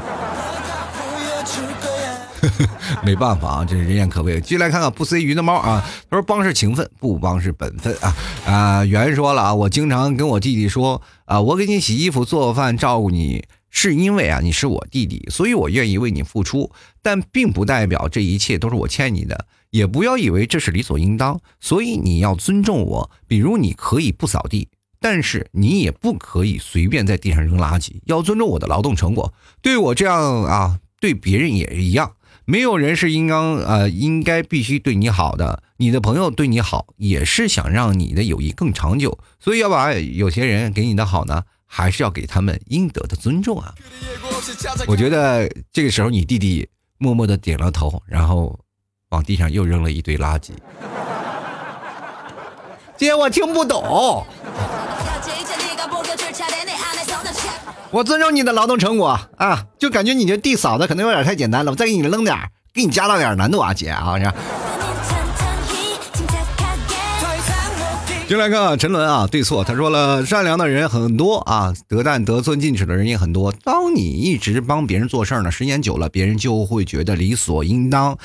*laughs* 没办法啊，这是人言可畏。继续来看看不塞鱼的猫啊，他说帮是情分，不帮是本分啊啊。圆说了啊，我经常跟我弟弟说啊，我给你洗衣服、做饭、照顾你，是因为啊你是我弟弟，所以我愿意为你付出，但并不代表这一切都是我欠你的。也不要以为这是理所应当，所以你要尊重我。比如你可以不扫地，但是你也不可以随便在地上扔垃圾，要尊重我的劳动成果。对我这样啊，对别人也一样。没有人是应当呃应该必须对你好的，你的朋友对你好也是想让你的友谊更长久。所以要把有些人给你的好呢，还是要给他们应得的尊重啊。我觉得这个时候你弟弟默默的点了头，然后。往地上又扔了一堆垃圾，*laughs* 姐，我听不懂。*laughs* 我尊重你的劳动成果啊，就感觉你这地扫的可能有点太简单了，我再给你扔点给你加大点难度啊，姐啊！进来看陈伦啊，对错，他说了，善良的人很多啊，得但得寸进尺的人也很多。当你一直帮别人做事呢，时间久了，别人就会觉得理所应当。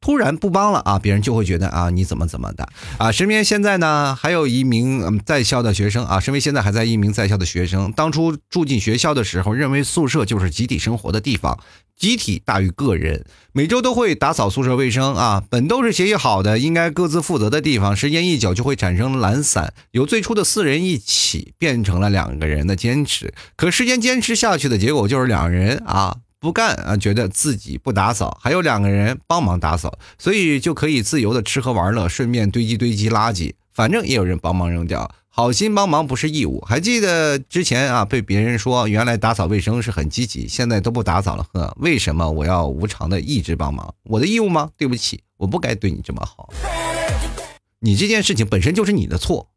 突然不帮了啊，别人就会觉得啊你怎么怎么的啊。身边现在呢还有一名在校的学生啊，身边现在还在一名在校的学生。当初住进学校的时候，认为宿舍就是集体生活的地方，集体大于个人，每周都会打扫宿舍卫生啊。本都是协议好的，应该各自负责的地方，时间一久就会产生懒散，由最初的四人一起变成了两个人的坚持。可时间坚持下去的结果就是两人啊。不干啊，觉得自己不打扫，还有两个人帮忙打扫，所以就可以自由的吃喝玩乐，顺便堆积堆积垃圾，反正也有人帮忙扔掉，好心帮忙不是义务。还记得之前啊，被别人说原来打扫卫生是很积极，现在都不打扫了，呵，为什么我要无偿的一直帮忙？我的义务吗？对不起，我不该对你这么好。你这件事情本身就是你的错，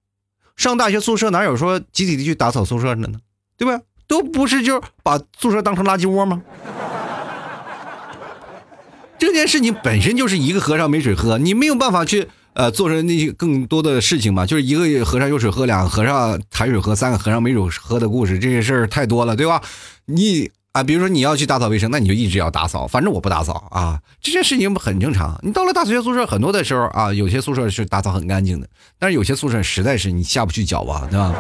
上大学宿舍哪有说集体的去打扫宿舍的呢？对吧？都不是，就把宿舍当成垃圾窝吗？这件事情本身就是一个和尚没水喝，你没有办法去呃做成那些更多的事情嘛。就是一个和尚有水喝，两个和尚抬水喝，三个和尚没水喝的故事，这些事儿太多了，对吧？你啊，比如说你要去打扫卫生，那你就一直要打扫，反正我不打扫啊。这件事情很正常。你到了大学宿舍，很多的时候啊，有些宿舍是打扫很干净的，但是有些宿舍实在是你下不去脚啊，对吧？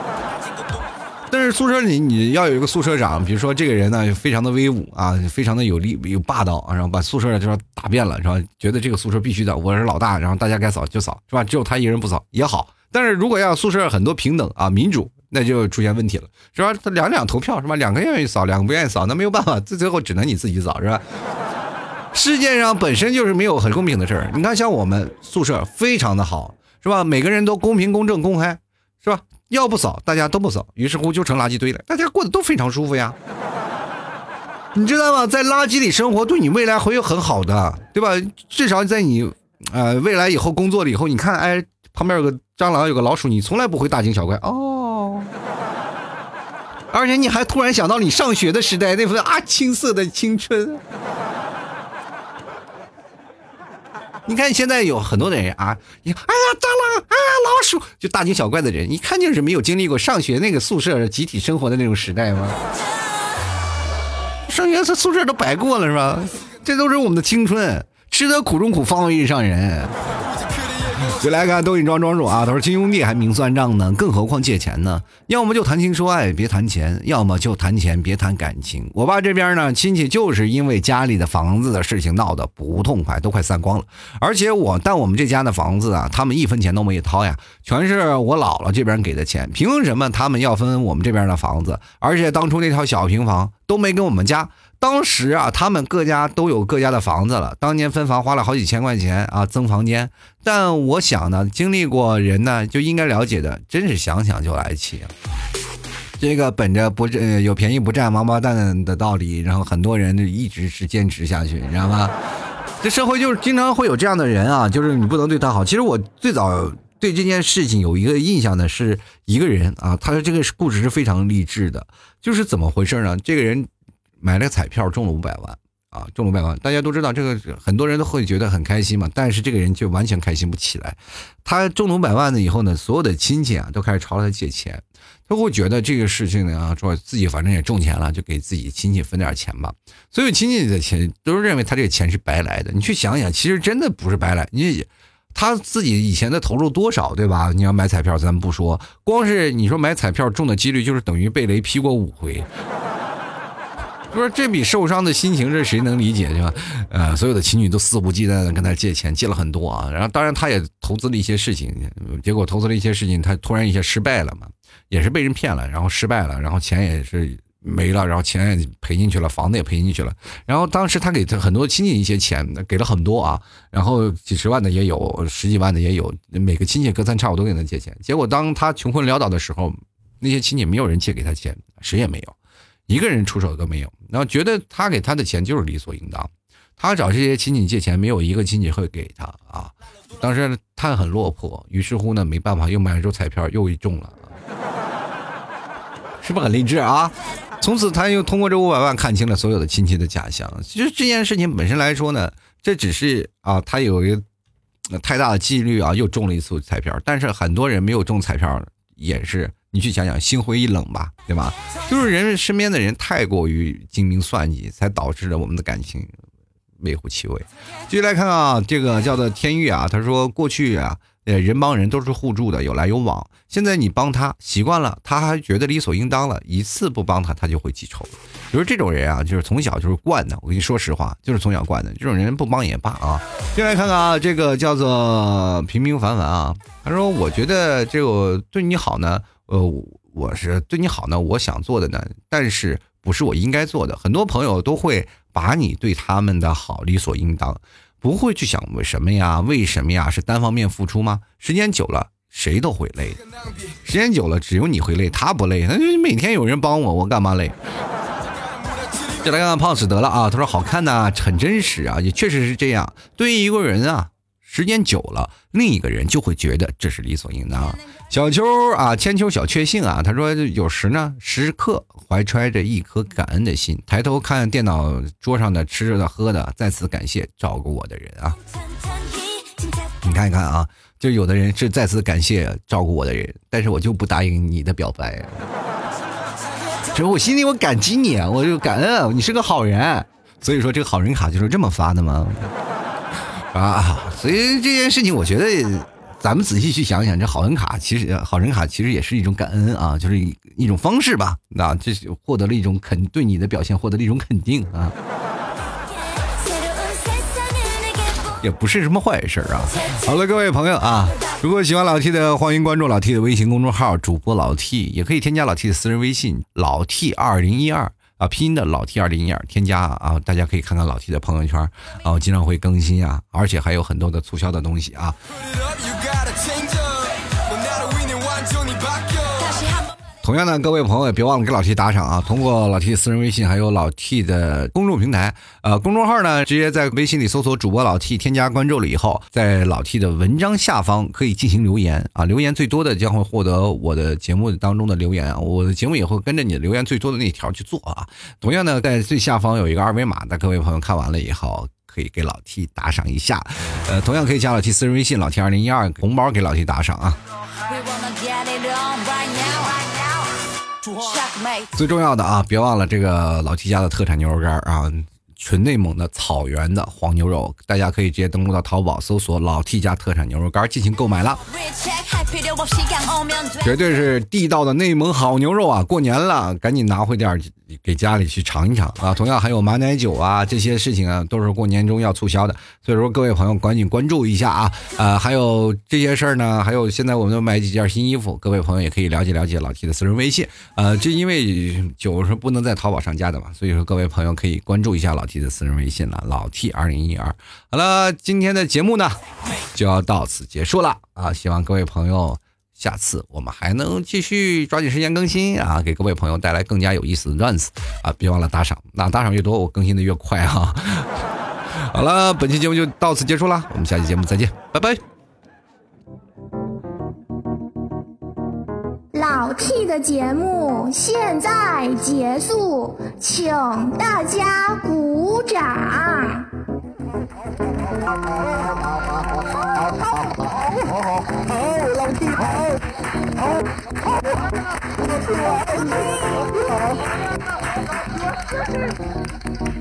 但是宿舍里你要有一个宿舍长，比如说这个人呢，非常的威武啊，非常的有力有霸道啊，然后把宿舍就说打遍了，是吧？觉得这个宿舍必须的，我是老大，然后大家该扫就扫，是吧？只有他一人不扫也好。但是如果要宿舍很多平等啊，民主，那就出现问题了，是吧？他两两投票是吧？两个愿意扫，两个不愿意扫，那没有办法，最最后只能你自己扫，是吧？世界上本身就是没有很公平的事儿。你看，像我们宿舍非常的好，是吧？每个人都公平、公正、公开，是吧？要不扫，大家都不扫，于是乎就成垃圾堆了。大家过得都非常舒服呀，你知道吗？在垃圾里生活，对你未来会有很好的，对吧？至少在你，呃，未来以后工作了以后，你看，哎，旁边有个蟑螂，有个老鼠，你从来不会大惊小怪哦。而且你还突然想到你上学的时代那份啊青涩的青春。你看现在有很多的人啊，你哎呀蟑螂，啊老鼠，就大惊小怪的人，一看就是没有经历过上学那个宿舍集体生活的那种时代吗？上学这宿舍都白过了是吧？这都是我们的青春，吃得苦中苦，方为人上人。就来看抖音装装说啊，他说亲兄弟还明算账呢，更何况借钱呢？要么就谈情说爱，别谈钱；要么就谈钱，别谈感情。我爸这边呢，亲戚就是因为家里的房子的事情闹得不痛快，都快散光了。而且我，但我们这家的房子啊，他们一分钱都没掏呀，全是我姥姥这边给的钱。凭什么他们要分我们这边的房子？而且当初那套小平房都没跟我们家。当时啊，他们各家都有各家的房子了。当年分房花了好几千块钱啊，增房间。但我想呢，经历过人呢，就应该了解的，真是想想就来气。这个本着不占有便宜不占王八蛋的道理，然后很多人就一直是坚持下去，你知道吗？*laughs* 这社会就是经常会有这样的人啊，就是你不能对他好。其实我最早对这件事情有一个印象的是一个人啊，他的这个故事是非常励志的，就是怎么回事呢？这个人。买了彩票中了五百万啊，中了五百万，大家都知道这个很多人都会觉得很开心嘛，但是这个人就完全开心不起来。他中了五百万呢以后呢，所有的亲戚啊都开始朝他借钱，他会觉得这个事情呢啊，说自己反正也中钱了，就给自己亲戚分点钱吧。所有亲戚的钱都认为他这个钱是白来的。你去想想，其实真的不是白来，你他自己以前的投入多少，对吧？你要买彩票，咱们不说，光是你说买彩票中的几率，就是等于被雷劈过五回。说这笔受伤的心情，这谁能理解，对吧？呃，所有的情侣都肆无忌惮的跟他借钱，借了很多啊。然后，当然他也投资了一些事情，结果投资了一些事情，他突然一下失败了嘛，也是被人骗了，然后失败了，然后钱也是没了，然后钱也赔进去了，房子也赔进去了。然后当时他给他很多亲戚一些钱，给了很多啊，然后几十万的也有，十几万的也有，每个亲戚隔三差五都给他借钱。结果当他穷困潦倒的时候，那些亲戚没有人借给他钱，谁也没有。一个人出手都没有，然后觉得他给他的钱就是理所应当。他找这些亲戚借钱，没有一个亲戚会给他啊。当时他很落魄，于是乎呢，没办法，又买了注彩票，又中了，是不是很励志啊？从此他又通过这五百万看清了所有的亲戚的假象。其实这件事情本身来说呢，这只是啊，他有一个太大的几率啊，又中了一次彩票。但是很多人没有中彩票，也是。你去想想，心灰意冷吧，对吧？就是人身边的人太过于精明算计，才导致了我们的感情微乎其微。继续来看啊，这个叫做天域啊，他说过去啊，呃，人帮人都是互助的，有来有往。现在你帮他习惯了，他还觉得理所应当了，一次不帮他，他就会记仇。就是这种人啊，就是从小就是惯的。我跟你说实话，就是从小惯的。这种人不帮也罢啊。*laughs* 进来看看啊，这个叫做平平凡凡啊，他说我觉得这个对你好呢。呃，我是对你好呢，我想做的呢，但是不是我应该做的。很多朋友都会把你对他们的好理所应当，不会去想为什么呀？为什么呀？是单方面付出吗？时间久了，谁都会累。时间久了，只有你会累，他不累。那就每天有人帮我，我干嘛累？再来看看胖子得了啊，他说好看呐，很真实啊，也确实是这样。对于一个人啊。时间久了，另一个人就会觉得这是理所应当。小秋啊，千秋小确幸啊，他说有时呢，时刻怀揣着一颗感恩的心，抬头看电脑桌上的吃的喝的，再次感谢照顾我的人啊。你看一看啊，就有的人是再次感谢照顾我的人，但是我就不答应你的表白。其实我心里我感激你，我就感恩你是个好人，所以说这个好人卡就是这么发的吗？啊，所以这件事情，我觉得咱们仔细去想想，这好人卡其实好人卡其实也是一种感恩啊，就是一一种方式吧。那这是获得了一种肯对你的表现获得了一种肯定啊，也不是什么坏事啊。好了，各位朋友啊，如果喜欢老 T 的，欢迎关注老 T 的微信公众号，主播老 T，也可以添加老 T 的私人微信老 T 二零一二。啊，拼音的老 T 二零一二添加啊，大家可以看看老 T 的朋友圈啊，经常会更新啊，而且还有很多的促销的东西啊。同样呢，各位朋友也别忘了给老 T 打赏啊！通过老 T 私人微信，还有老 T 的公众平台，呃，公众号呢，直接在微信里搜索主播老 T，添加关注了以后，在老 T 的文章下方可以进行留言啊，留言最多的将会获得我的节目当中的留言啊，我的节目也会跟着你的留言最多的那条去做啊。同样呢，在最下方有一个二维码那，各位朋友看完了以后可以给老 T 打赏一下，呃，同样可以加老 T 私人微信老 T 二零一二红包给老 T 打赏啊。最重要的啊，别忘了这个老 T 家的特产牛肉干啊！纯内蒙的草原的黄牛肉，大家可以直接登录到淘宝搜索“老 T 家特产牛肉干”进行购买了。绝对是地道的内蒙好牛肉啊！过年了，赶紧拿回点给家里去尝一尝啊！同样还有马奶酒啊，这些事情啊，都是过年中要促销的。所以说，各位朋友赶紧关注一下啊！呃，还有这些事儿呢，还有现在我们都买几件新衣服，各位朋友也可以了解了解老 T 的私人微信。呃，这因为酒是不能在淘宝上架的嘛，所以说各位朋友可以关注一下老 T 的私人微信了，老 T 二零一二。好了，今天的节目呢就要到此结束了啊！希望各位朋友。下次我们还能继续抓紧时间更新啊，给各位朋友带来更加有意思的段子啊！别忘了打赏，那打赏越多，我更新的越快哈。*laughs* 好了，本期节目就到此结束了，我们下期节目再见，拜拜。
老 T 的节目现在结束，请大家鼓掌。好，*laughs* Thank you.